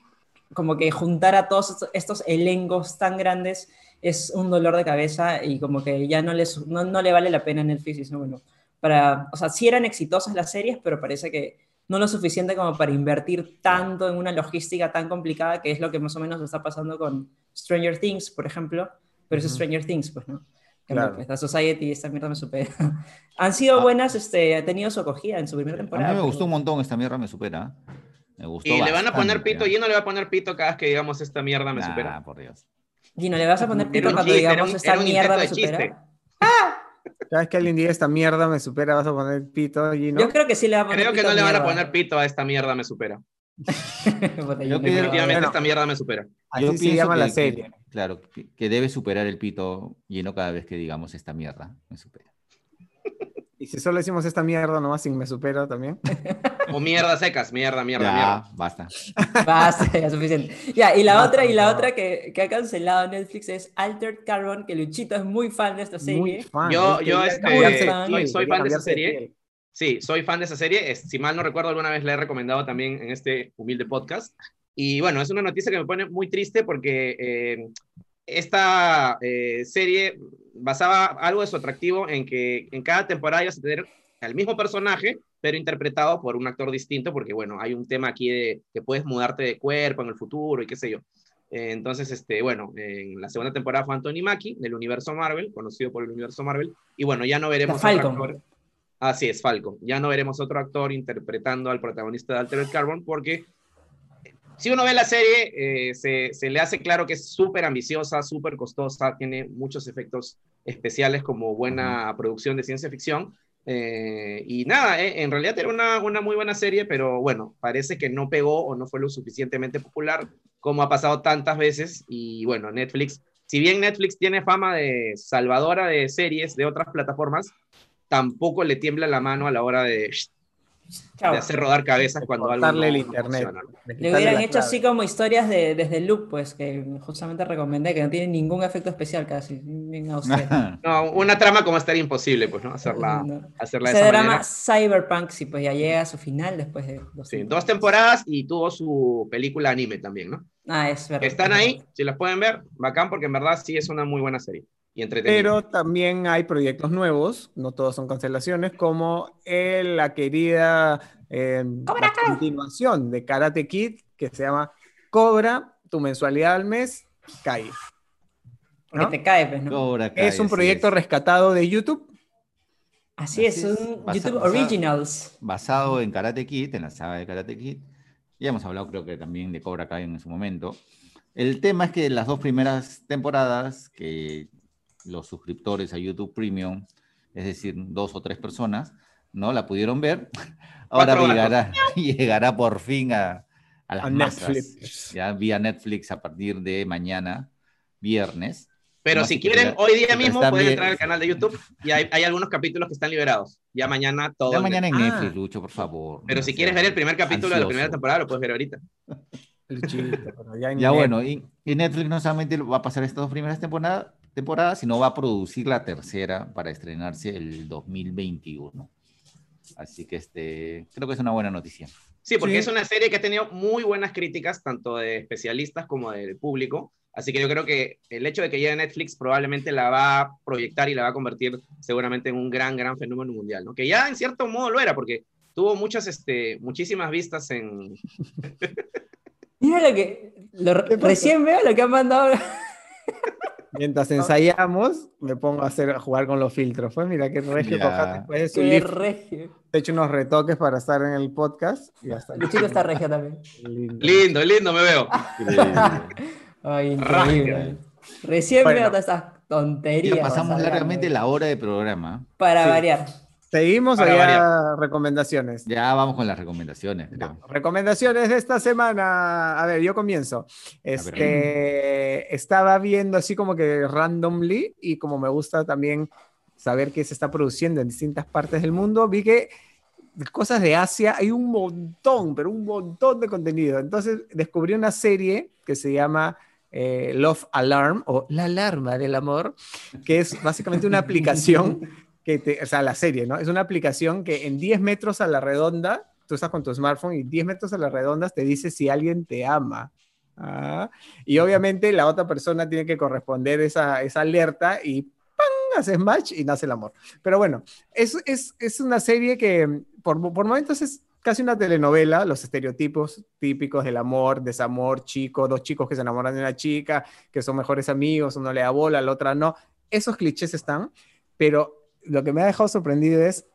como que juntar a todos estos, estos elencos tan grandes es un dolor de cabeza y como que ya no, les, no, no le vale la pena en Netflix, y bueno, para, o sea, sí eran exitosas las series, pero parece que no lo suficiente como para invertir tanto en una logística tan complicada, que es lo que más o menos está pasando con Stranger Things, por ejemplo, pero eso es Ujú. Stranger Things, pues, ¿no? Claro. pues, la Society, esta mierda me supera. Han sido Ah. buenas, este, ha tenido su acogida en su primera A temporada. mí me pero- gustó un montón esta mierda, me supera. Me gustó Y le van a poner bastante, pito, ¿ah? y no le va a poner pito cada vez que digamos esta mierda me Nah, supera. por Dios. Gino, ¿le vas a poner pito cuando chiste, digamos un- esta mierda me supera? Cada vez que alguien diga esta mierda me supera, vas a poner pito y no. Yo creo que sí le va a poner Creo que no le van a mierda. poner pito a esta mierda me supera. Yo Gino. Definitivamente bueno. esta mierda me supera. Así Yo se pienso llama la que- que- serie. claro, que, que debe superar el pito lleno cada vez que digamos esta mierda. Me supera. Y si solo decimos esta mierda nomás sin me supera también. O mierda secas, mierda, mierda, ya, mierda. basta. Basta, ya suficiente. Ya, y la Basta, otra, y la no. otra que, que ha cancelado Netflix es Altered Carbon, que Luchito es muy fan de esta serie. Muy fan. Yo- Es yo, este, de soy- soy fan de esa serie. Sí, soy fan de esa serie. Es- si mal no recuerdo, alguna vez la he recomendado también en este humilde podcast. Y bueno, es una noticia que me pone muy triste porque eh, esta eh, serie basaba algo de su atractivo en que en cada temporada ibas a tener al mismo personaje, pero interpretado por un actor distinto, porque bueno, hay un tema aquí de que puedes mudarte de cuerpo en el futuro y qué sé yo. Eh, entonces, este, bueno, en la segunda temporada fue Anthony Mackie, del universo Marvel, conocido por el universo Marvel, y bueno, ya no veremos otro actor. Así es, Falcon. Ya no veremos otro actor interpretando al protagonista de Altered Carbon porque si uno ve la serie, eh, se, se le hace claro que es súper ambiciosa, súper costosa, tiene muchos efectos especiales como buena producción de ciencia ficción. eh, y nada, eh, en realidad era una, una muy buena serie, pero bueno, parece que no pegó o no fue lo suficientemente popular como ha pasado tantas veces. Y bueno, Netflix, si bien Netflix tiene fama de salvadora de series de otras plataformas, tampoco le tiembla la mano a la hora de, Chao. de hacer rodar cabezas cuando algo no- el internet. Le hubieran hecho así como historias de, desde el loop, pues, que justamente recomendé, que no tiene ningún efecto especial casi. Bien austero. No, una trama como esta era imposible, pues, ¿no? Hacerla, No. hacerla de Ese esa drama manera. Cyberpunk, sí, pues ya llega a su final después de dos Sí, dos temporadas y tuvo su película anime también, ¿no? Ah, es verdad. Están ahí, si las pueden ver, bacán, porque en verdad sí es una muy buena serie y. Pero también hay proyectos nuevos, no todos son cancelaciones, como el- la querida eh, la continuación de Karate Kid, que se llama Cobra, tu mensualidad al mes, cae. Porque te cae, pues, ¿no? Cobra Es un proyecto es. rescatado de YouTube. Así es, Así es. un Basa- YouTube basa- Originals. basado en Karate Kid, en la saga de Karate Kid. Ya hemos hablado, creo que también de Cobra Kai en su momento. El tema es que las dos primeras temporadas, que los suscriptores a YouTube Premium, es decir, dos o tres personas, no la pudieron ver. Ahora llegará, llegará por fin a, a las A masas, Netflix. ya vía Netflix a partir de mañana, viernes. Pero No, si quieren, hoy día mismo pueden entrar al canal de YouTube y hay, hay algunos capítulos que están liberados. Ya mañana todo. Ya mañana en Ah. Netflix, Lucho, por favor. Pero no si quieres ver el primer capítulo de la primera ansioso. temporada, lo puedes ver ahorita. Luchito, pero ya en Ya bueno, y, y Netflix no solamente va a pasar estas dos primeras temporada- sino va a producir la tercera para estrenarse el 2021. Así que este, creo que es una buena noticia. Sí, porque Sí. es una serie que ha tenido muy buenas críticas, tanto de especialistas como del público. Así que yo creo que el hecho de que llegue a Netflix probablemente la va a proyectar y la va a convertir seguramente en un gran, gran fenómeno mundial, ¿no? Que ya en cierto modo lo era, porque tuvo muchas, este, muchísimas vistas en... Mira lo que. lo- recién veo lo que han mandado. Mientras ensayamos, me pongo a, hacer, a jugar con los filtros. Pues mira qué regio después de su Qué regio. He hecho unos retoques para estar en el podcast y ya está. Regio también. Lindo. Lindo, lindo me veo. Ay, increíble. Recién Bueno. veo todas estas tonterías. Ya pasamos largamente la hora de programa. Para Sí. variar. ¿Seguimos o ya recomendaciones? Ya vamos con las recomendaciones, creo. Recomendaciones de esta semana. A ver, yo comienzo. Este, estaba viendo así como que randomly y como me gusta también saber qué se está produciendo en distintas partes del mundo, vi que cosas de Asia hay un montón, pero un montón de contenido. Entonces descubrí una serie que se llama eh, Love Alarm o La Alarma del Amor, que es básicamente una aplicación que te, o sea, la serie, ¿no? Es una aplicación que en 10 metros a la redonda, tú estás con tu smartphone y 10 metros a la redonda te dice si alguien te ama. Ah, y obviamente la otra persona tiene que corresponder esa, esa alerta y ¡pam! haces match y nace el amor. Pero bueno, es, es, es una serie que por, por momentos es casi una telenovela, los estereotipos típicos del amor, desamor, chico, dos chicos que se enamoran de una chica, que son mejores amigos, uno le da bola, la otra no. Esos clichés están, pero lo que me ha dejado sorprendido es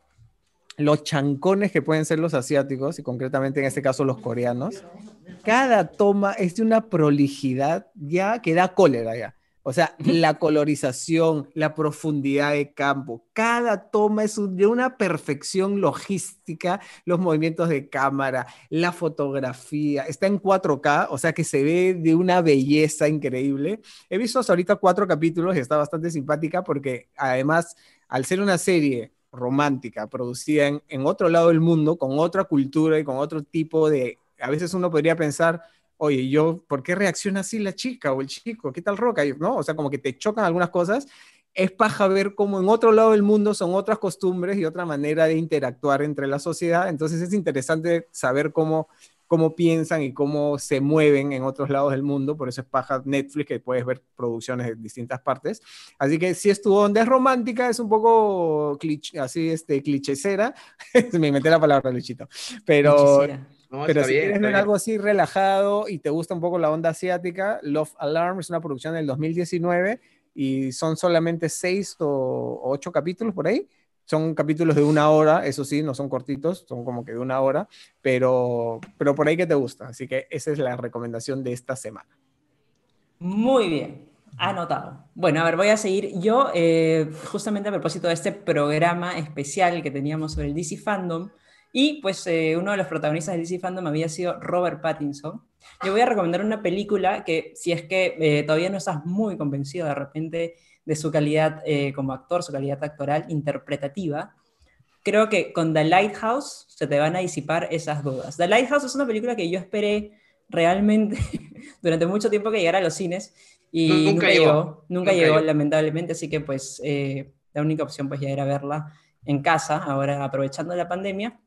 los chancones que pueden ser los asiáticos, y concretamente en este caso los coreanos. Cada toma es de una prolijidad ya que da cólera ya. O sea, la colorización, la profundidad de campo, cada toma es de una perfección logística, los movimientos de cámara, la fotografía, está en 4K, o sea que se ve de una belleza increíble. He visto hasta ahorita cuatro capítulos y está bastante simpática porque además, al ser una serie romántica, producida en, otro lado del mundo, con otra cultura y con otro tipo de... A veces uno podría pensar, oye, yo, ¿por qué reacciona así la chica o el chico? ¿Qué tal roca? ¿No? O sea, como que te chocan algunas cosas. Es paja ver cómo en otro lado del mundo son otras costumbres y otra manera de interactuar entre la sociedad. Entonces es interesante saber cómo, cómo piensan y cómo se mueven en otros lados del mundo. Por eso es paja Netflix, que puedes ver producciones de distintas partes. Así que si es tu onda es romántica, es un poco así, este, clichecera. Me inventé la palabra, Luchito. Pero... Pero si quieres ver algo así relajado y te gusta un poco la onda asiática, Love Alarm es una producción del 2019 y son solamente seis o ocho capítulos por ahí. Son capítulos de una hora, eso sí, no son cortitos, son como que de una hora, pero, pero por ahí que te gusta. Así que esa es la recomendación de esta semana. Muy bien, anotado. Bueno, a ver, voy a seguir. Yo, eh, justamente a propósito de este programa especial que teníamos sobre el DC Fandom, y pues eh, uno de los protagonistas del DC Fandom había sido Robert Pattinson. Yo voy a recomendar una película que si es que eh, todavía no estás muy convencido de repente de su calidad eh, como actor, su calidad actoral interpretativa, creo que con The Lighthouse se te van a disipar esas dudas. The Lighthouse es una película que yo esperé realmente durante mucho tiempo que llegara a los cines y nunca, llegó, nunca, llegó, lamentablemente, así que pues la única opción pues ya era verla en casa, ahora aprovechando la pandemia.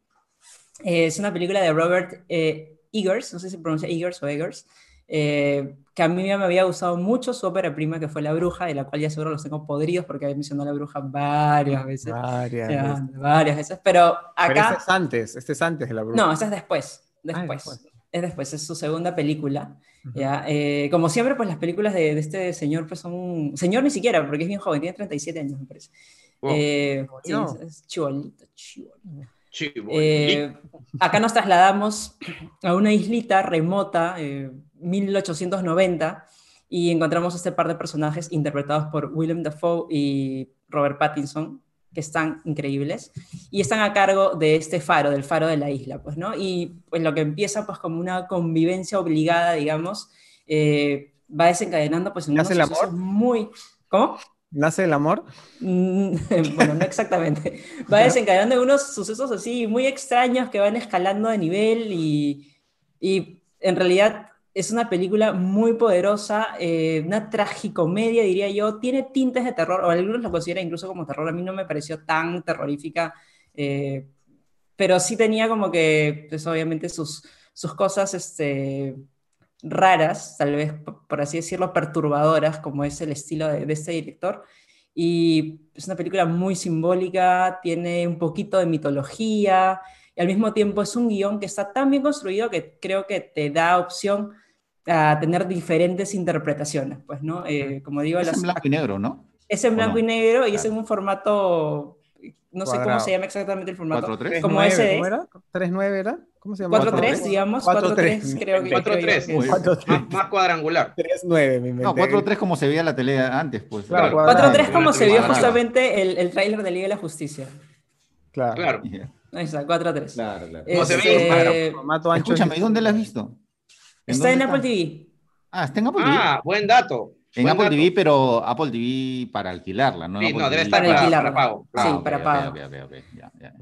Eh, es una película de Robert eh, Eggers, no sé si pronuncia Eggers o Eggers, eh, que a mí me había gustado mucho su ópera prima, que fue La Bruja, de la cual ya seguro los tengo podridos porque había mencionado a La Bruja varias veces. Varias, veces. varias veces. Pero acá... Pero este es antes, este es antes de La Bruja. No, este es después, ah, después. Es después, es su segunda película. ¿ya? como siempre, pues las películas de, este señor pues son... Señor ni siquiera, porque es bien joven, tiene 37 años, me parece. sí, es, chibolito, chibolito. Eh, acá nos trasladamos a una islita remota, 1890, eh, y encontramos este par de personajes interpretados por Willem Dafoe y Robert Pattinson, que están increíbles, y están a cargo de este faro, del faro de la isla, pues, ¿no? Y pues lo que empieza pues como una convivencia obligada, digamos, eh, va desencadenando pues en unos sucesos muy... ¿Cómo? ¿Nace el amor? Mm, bueno, no exactamente. Va desencadenando unos sucesos así muy extraños que van escalando de nivel y, y en realidad es una película muy poderosa, eh, una tragicomedia diría yo, tiene tintes de terror, o algunos lo consideran incluso como terror, a mí no me pareció tan terrorífica, eh, pero sí tenía como que, pues obviamente sus, sus cosas, este raras, tal vez por así decirlo, perturbadoras, como es el estilo de, este director. Y es una película muy simbólica, tiene un poquito de mitología, y al mismo tiempo es un guion que está tan bien construido que creo que te da opción a tener diferentes interpretaciones, pues, ¿no? Eh, como digo... Es en blanco y negro, ¿no? Es en blanco y negro y es en un formato no sé cómo se llama exactamente el formato. 4-3. Como SD. ¿Cómo era? ¿3-9 era? ¿Cómo se llama? 4-3, digamos. 4-3, creo que. 4-3. Más, cuadrangular. 3-9, mi No, 4-3 como se veía la tele antes, pues. Claro, 4-3 como se vio justamente el, el tráiler de Liga de la Justicia. Claro. Claro. Ahí está, 4-3. Claro, claro. Como se ve Escúchame, ¿y dónde la has visto? Está en Apple TV. Ah, está en Apple TV. Ah, buen dato. En Apple TV, pero Apple TV para alquilarla, ¿no? Sí, no, debe estar para, alquilarla. para pago. sí, para pago.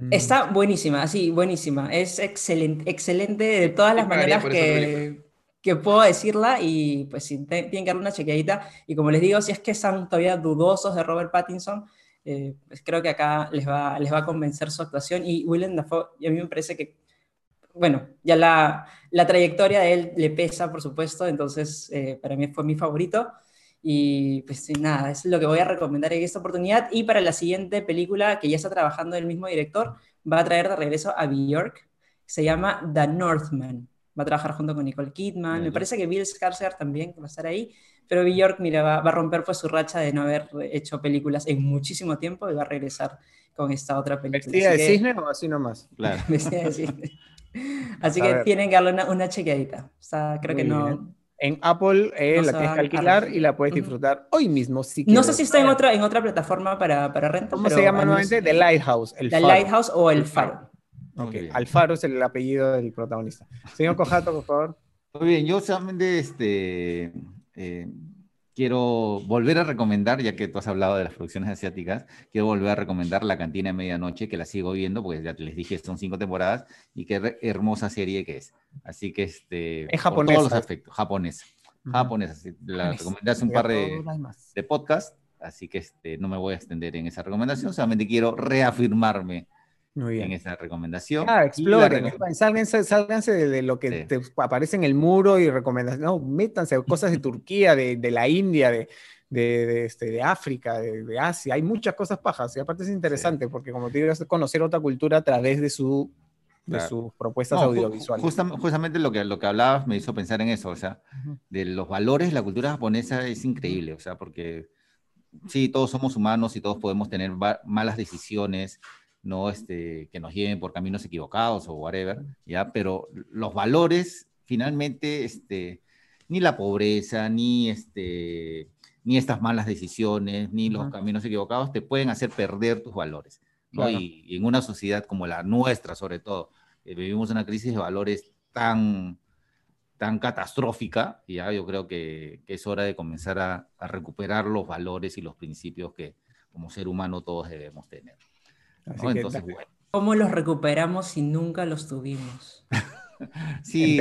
Está buenísima, sí, buenísima. Es excelente, excelente de todas las maneras que, que puedo decirla y pues sí, tienen que darle una chequeadita. Y como les digo, si es que están todavía dudosos de Robert Pattinson, eh, pues creo que acá les va, les va a convencer su actuación. Y Willem Dafoe, y a mí me parece que, bueno, ya la, la trayectoria de él le pesa, por supuesto, entonces eh, para mí fue mi favorito. Y pues nada, es lo que voy a recomendar en esta oportunidad. Y para la siguiente película que ya está trabajando el mismo director, va a traer de regreso a Bjork, se llama The Northman. Va a trabajar junto con Nicole Kidman. Me parece que Bill Skarsgård también va a estar ahí. Pero Bjork, mira, va, a romper pues su racha de no haber hecho películas en muchísimo tiempo y va a regresar con esta otra película. ¿Vestida de cisne o así nomás? Claro. Vestida de cisne. Así que tienen que darle una, una chequeadita. O sea, creo que no, en Apple eh, la tienes que alquilar y la puedes disfrutar hoy mismo. Si no sé si está en otra, en otra plataforma para, para renta. ¿Cómo se llama nuevamente? The Lighthouse. El The Lighthouse o El Faro. Ok, Alfaro es el apellido del protagonista. Señor Cojato, por favor. Muy bien, yo solamente este, eh, quiero volver a recomendar, ya que tú has hablado de las producciones asiáticas, quiero volver a recomendar La Cantina de Medianoche, que la sigo viendo, porque ya les dije, son cinco temporadas, y qué hermosa serie que es. Así que, este, es japonesa. todos los aspectos, japonesa. Japonesa, la recomendé hace un par de, de podcasts, así que este, no me voy a extender en esa recomendación, solamente quiero reafirmarme en esa recomendación. Ah, exploren, sálganse, de, lo que te aparece en el muro y recomendaciones. No, métanse cosas de Turquía, de, de la India, de, de, este, de África, de, Asia. Hay muchas cosas pajas y aparte es interesante porque, como te digo, es conocer otra cultura a través de su de sus propuestas audiovisuales. justamente lo que, lo que hablabas me hizo pensar en eso, o sea, de los valores, la cultura japonesa es increíble, o sea, porque sí, todos somos humanos y todos podemos tener malas decisiones, no este, que nos lleven por caminos equivocados o whatever, ¿ya? Pero los valores, finalmente, este, ni la pobreza, ni, este, ni estas malas decisiones, ni los caminos equivocados te pueden hacer perder tus valores. ¿no? Y, en una sociedad como la nuestra, sobre todo, eh, vivimos una crisis de valores tan, tan catastrófica, ya yo creo que, es hora de comenzar a, a recuperar los valores y los principios que como ser humano todos debemos tener. ¿Cómo los recuperamos si nunca los tuvimos? sí,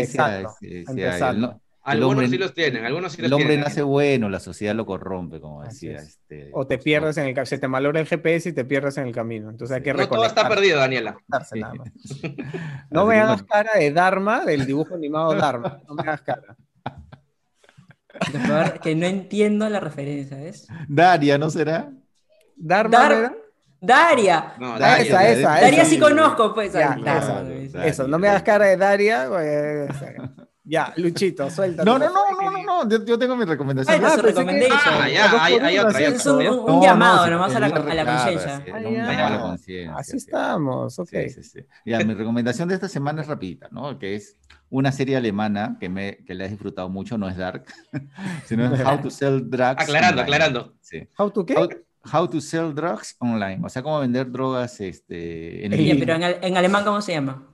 algunos sí los tienen, algunos sí los El hombre nace bueno, la sociedad lo corrompe, como decía. Este, o te pierdes en el se te malora el GPS y te pierdes en el camino. Entonces hay que No todo está perdido, Daniela. no me hagas cara de Dharma, del dibujo animado Dharma. No me hagas cara. Que no entiendo la referencia, ¿es? Daria, ¿no será? Dharma. Daria. No, Daria. Esa, esa, Daria sí conozco, pues. eso, no me hagas cara de Daria. Pues, ya, Luchito, suelta. No, no, no, no, no, yo, tengo mi recomendación. Ah, ah, ya, hay, hay otra. Es un, un llamado nomás a la, a la conciencia. Así estamos, ok. Sí, sí, sí. Ya, mi recomendación de esta semana es rapidita, ¿no? Que es una serie alemana que, me, que le he disfrutado mucho, no es Dark, sino es How to Sell Drugs. Aclarando, aclarando. Sí. ¿How to qué? How to Sell Drugs Online, o sea, cómo vender drogas este, en línea. Pero en, en, alemán, ¿cómo se llama?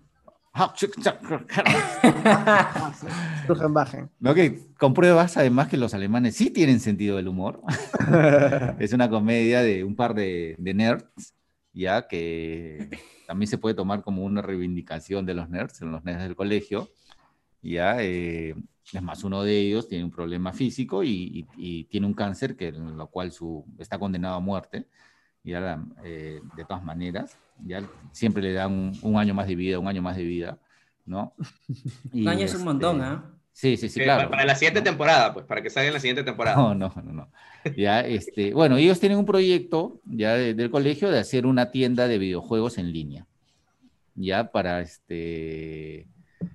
que compruebas además que los alemanes sí tienen sentido del humor. es una comedia de un par de, de, nerds, ya que también se puede tomar como una reivindicación de los nerds, en los nerds del colegio. Ya, eh, es más, uno de ellos tiene un problema físico y, tiene un cáncer que, en lo cual su, está condenado a muerte. Y ahora, eh, de todas maneras, ya siempre le dan un, año más de vida, un año más de vida, ¿no? un año es un montón, este, ¿ah? Sí, sí, sí, claro. Para, la siguiente temporada, pues, para que salga en la siguiente temporada. No, no, no, no. Ya, este, bueno, ellos tienen un proyecto ya del colegio de hacer una tienda de videojuegos en línea. Ya, para este...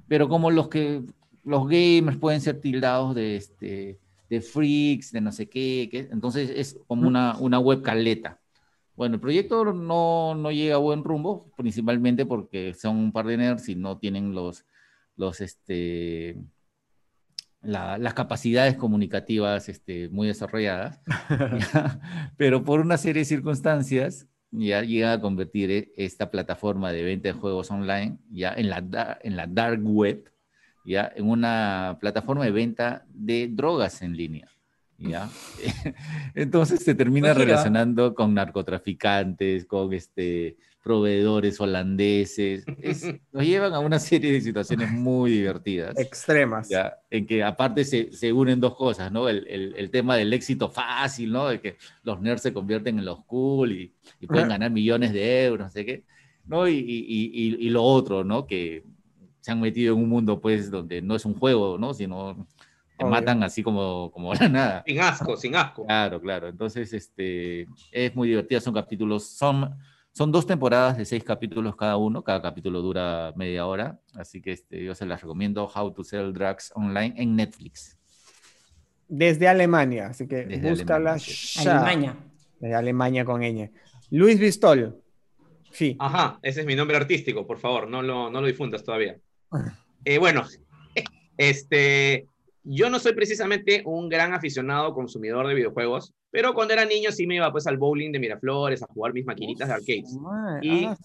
Pero como los que los gamers pueden ser tildados de, este, de freaks, de no sé qué, entonces es como una, una web caleta. Bueno, el proyecto no, no, llega a buen rumbo, principalmente porque son un par de nerds y no tienen los, los este, las capacidades comunicativas este, muy desarrolladas, pero por una serie de circunstancias ya llega a convertir e, esta plataforma de venta de juegos online ya en la, en la dark web, ¿ya? en una plataforma de venta de drogas en línea. ¿ya? Entonces se termina relacionando con narcotraficantes, con este, proveedores holandeses. nos llevan a una serie de situaciones muy divertidas. Extremas. ¿ya? En que aparte se, se, unen dos cosas, ¿no? El, el, el, tema del éxito fácil, ¿no? De que los nerds se convierten en los cool y, y pueden ganar millones de euros, no sé qué. ¿no? Y, y, y, lo otro, ¿no? Que se han metido en un mundo, pues, donde no es un juego, ¿no? Sino te matan así como, como nada. Sin asco, sin asco. Claro, claro. Entonces, este, es muy divertido, son capítulos, son, son dos temporadas de seis capítulos cada uno, cada capítulo dura media hora, así que este, yo se las recomiendo, How to Sell Drugs Online en Netflix. Desde Alemania, así que Desde búscala Alemania. Desde Alemania con ñ. Luis Bistol. Sí. Ajá, ese es mi nombre artístico, por favor, no lo, no lo difundas todavía. Eh, bueno, este, yo no soy precisamente un gran aficionado consumidor de videojuegos, pero cuando era niño sí me iba pues al bowling de Miraflores, a jugar mis maquinitas de arcades. y, ah,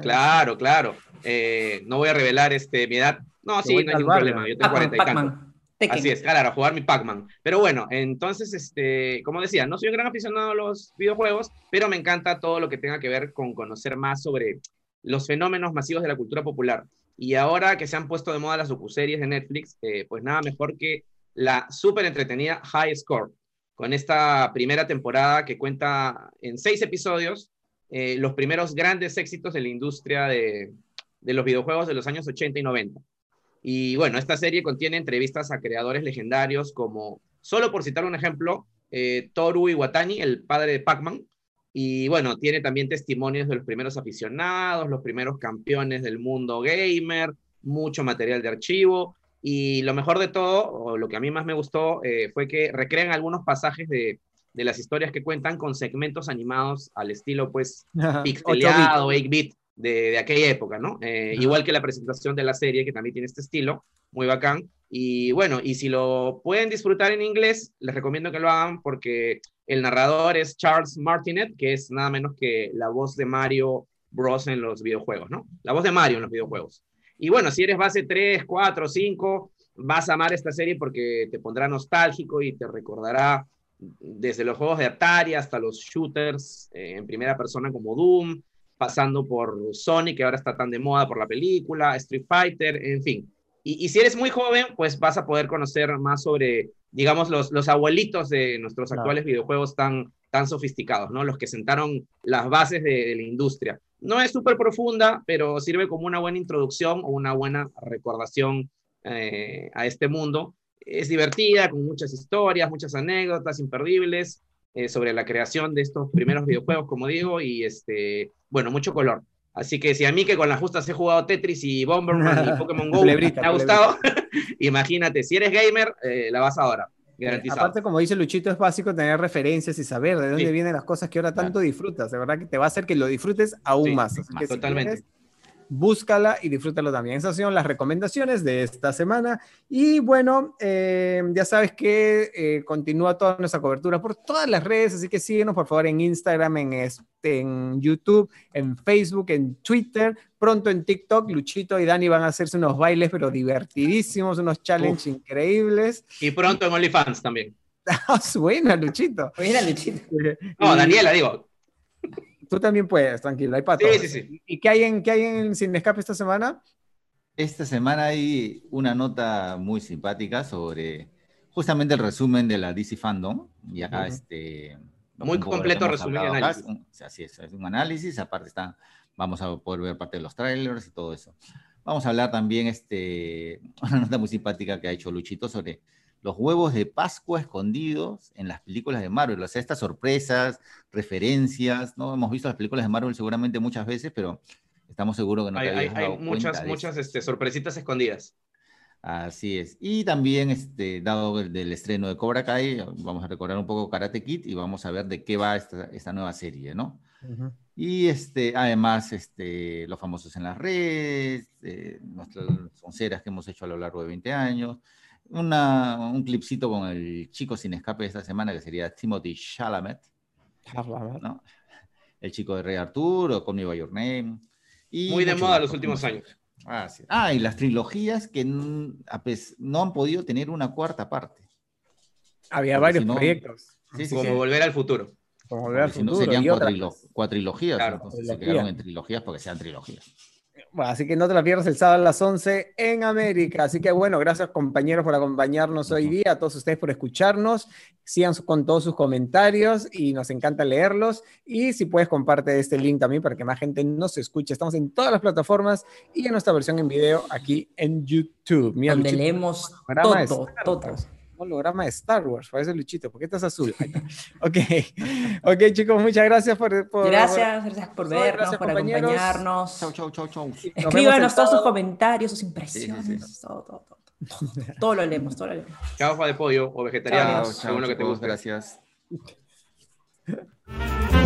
claro, claro, eh, no voy a revelar este, mi edad. No, sí, no hay ningún problema, yo tengo 40 y tanto. Así es, claro, a jugar mi Pac-Man. Pero bueno, entonces, este, como decía, no soy un gran aficionado a los videojuegos, pero me encanta todo lo que tenga que ver con conocer más sobre los fenómenos masivos de la cultura popular. Y ahora que se han puesto de moda las docuseries de Netflix, eh, pues nada mejor que la súper entretenida High Score, con esta primera temporada que cuenta en seis episodios eh, los primeros grandes éxitos de la industria de, los videojuegos de los años 80 y 90. Y bueno, esta serie contiene entrevistas a creadores legendarios como, solo por citar un ejemplo, eh, Toru Iwatani, el padre de Pac-Man. Y bueno, tiene también testimonios de los primeros aficionados, los primeros campeones del mundo gamer, mucho material de archivo. Y lo mejor de todo, o lo que a mí más me gustó, eh, fue que recrean algunos pasajes de, de, las historias que cuentan con segmentos animados al estilo, pues, pixeleado, 8-bit de, aquella época, ¿no? Eh, igual que la presentación de la serie, que también tiene este estilo, muy bacán. Y bueno, y si lo pueden disfrutar en inglés, les recomiendo que lo hagan porque el narrador es Charles Martinet, que es nada menos que la voz de Mario Bros. en los videojuegos, ¿no? La voz de Mario en los videojuegos. Y bueno, si eres base 3, 4, 5, vas a amar esta serie porque te pondrá nostálgico y te recordará desde los juegos de Atari hasta los shooters eh, en primera persona como Doom, pasando por Sonic, que ahora está tan de moda por la película, Street Fighter, en fin. Y, y, si eres muy joven, pues vas a poder conocer más sobre, digamos, los, los abuelitos de nuestros claro. actuales videojuegos tan, tan sofisticados, ¿no? Los que sentaron las bases de, de la industria. No es súper profunda, pero sirve como una buena introducción o una buena recordación eh, a este mundo. Es divertida, con muchas historias, muchas anécdotas imperdibles eh, sobre la creación de estos primeros videojuegos, como digo, y este, bueno, mucho color. Así que si a mí que con las justas he jugado Tetris y Bomberman y Pokémon Go me ha gustado, imagínate, si eres gamer, eh, la vas ahora. Garantizado. Aparte, como dice Luchito, es básico tener referencias y saber de dónde sí. vienen las cosas que ahora tanto claro. disfrutas. De verdad que te va a hacer que lo disfrutes aún sí, más. Totalmente. Si quieres, búscala y disfrútalo también. Esas son las recomendaciones de esta semana. Y bueno, eh, ya sabes que eh, continúa toda nuestra cobertura por todas las redes, así que síguenos por favor en Instagram, en, este, en YouTube, en Facebook, en Twitter, pronto en TikTok. Luchito y Dani van a hacerse unos bailes, pero divertidísimos, unos challenges Uf. increíbles. Y pronto en OnlyFans también. Buena, Luchito. Buena, Luchito. No, Daniela, digo. Tú también puedes, tranquilo, hay para sí, sí, sí. ¿Y qué hay, en, qué hay en Sin Escape esta semana? Esta semana hay una nota muy simpática sobre justamente el resumen de la DC Fandom. Ya uh -huh. este, muy completo resumen y análisis. Un, así es, es un análisis, aparte está, vamos a poder ver parte de los trailers y todo eso. Vamos a hablar también este, una nota muy simpática que ha hecho Luchito sobre los huevos de Pascua escondidos en las películas de Marvel. O sea, estas sorpresas, referencias, ¿no? Hemos visto las películas de Marvel seguramente muchas veces, pero estamos seguros que no hay, te hay, dado hay muchas, cuenta muchas este, sorpresitas escondidas. Así es. Y también, este, dado el del estreno de Cobra Kai, vamos a recordar un poco Karate Kid y vamos a ver de qué va esta, esta nueva serie, ¿no? Uh -huh. Y este, además, este, los famosos en las redes, eh, nuestras onceras que hemos hecho a lo largo de 20 años, una, un clipcito con el chico sin escape de esta semana que sería Timothy Chalamet, ¿no? el chico de Rey Arturo, Me By Your Name. Y Muy de moda los últimos años. Ah, sí. ah, y las trilogías que no han podido tener una cuarta parte. Había Porque varios si no- proyectos. Sí, sí, Como sí. volver al futuro. Como volver al Porque si no futuro serían cuatrilo- cuatrilogías, Claro. entonces se quedaron en trilogías porque sean trilogías. Bueno, así que no te la pierdas el sábado a las 11 en América. Así que bueno, gracias compañeros por acompañarnos hoy día, a todos ustedes por escucharnos. Sigan con todos sus comentarios y nos encanta leerlos. Y si puedes, comparte este link también para que más gente nos escuche. Estamos en todas las plataformas y en nuestra versión en video aquí en YouTube. Mira, donde Luchito, leemos todo. Holograma de Star Wars. Parece Luchito. ¿Por qué estás azul? Ok, ok chicos, muchas gracias por... por- Gracias, gracias por Gracias, vernos, por acompañarnos. Chau, chau, chau, chau. Escríbanos todos sus comentarios, sus impresiones, Sí, sí, Todo, todo, todo, todo. Todo lo leemos, todo lo leemos. Chaufa de pollo o vegetariano, Chao, chao, según lo que te guste. gracias.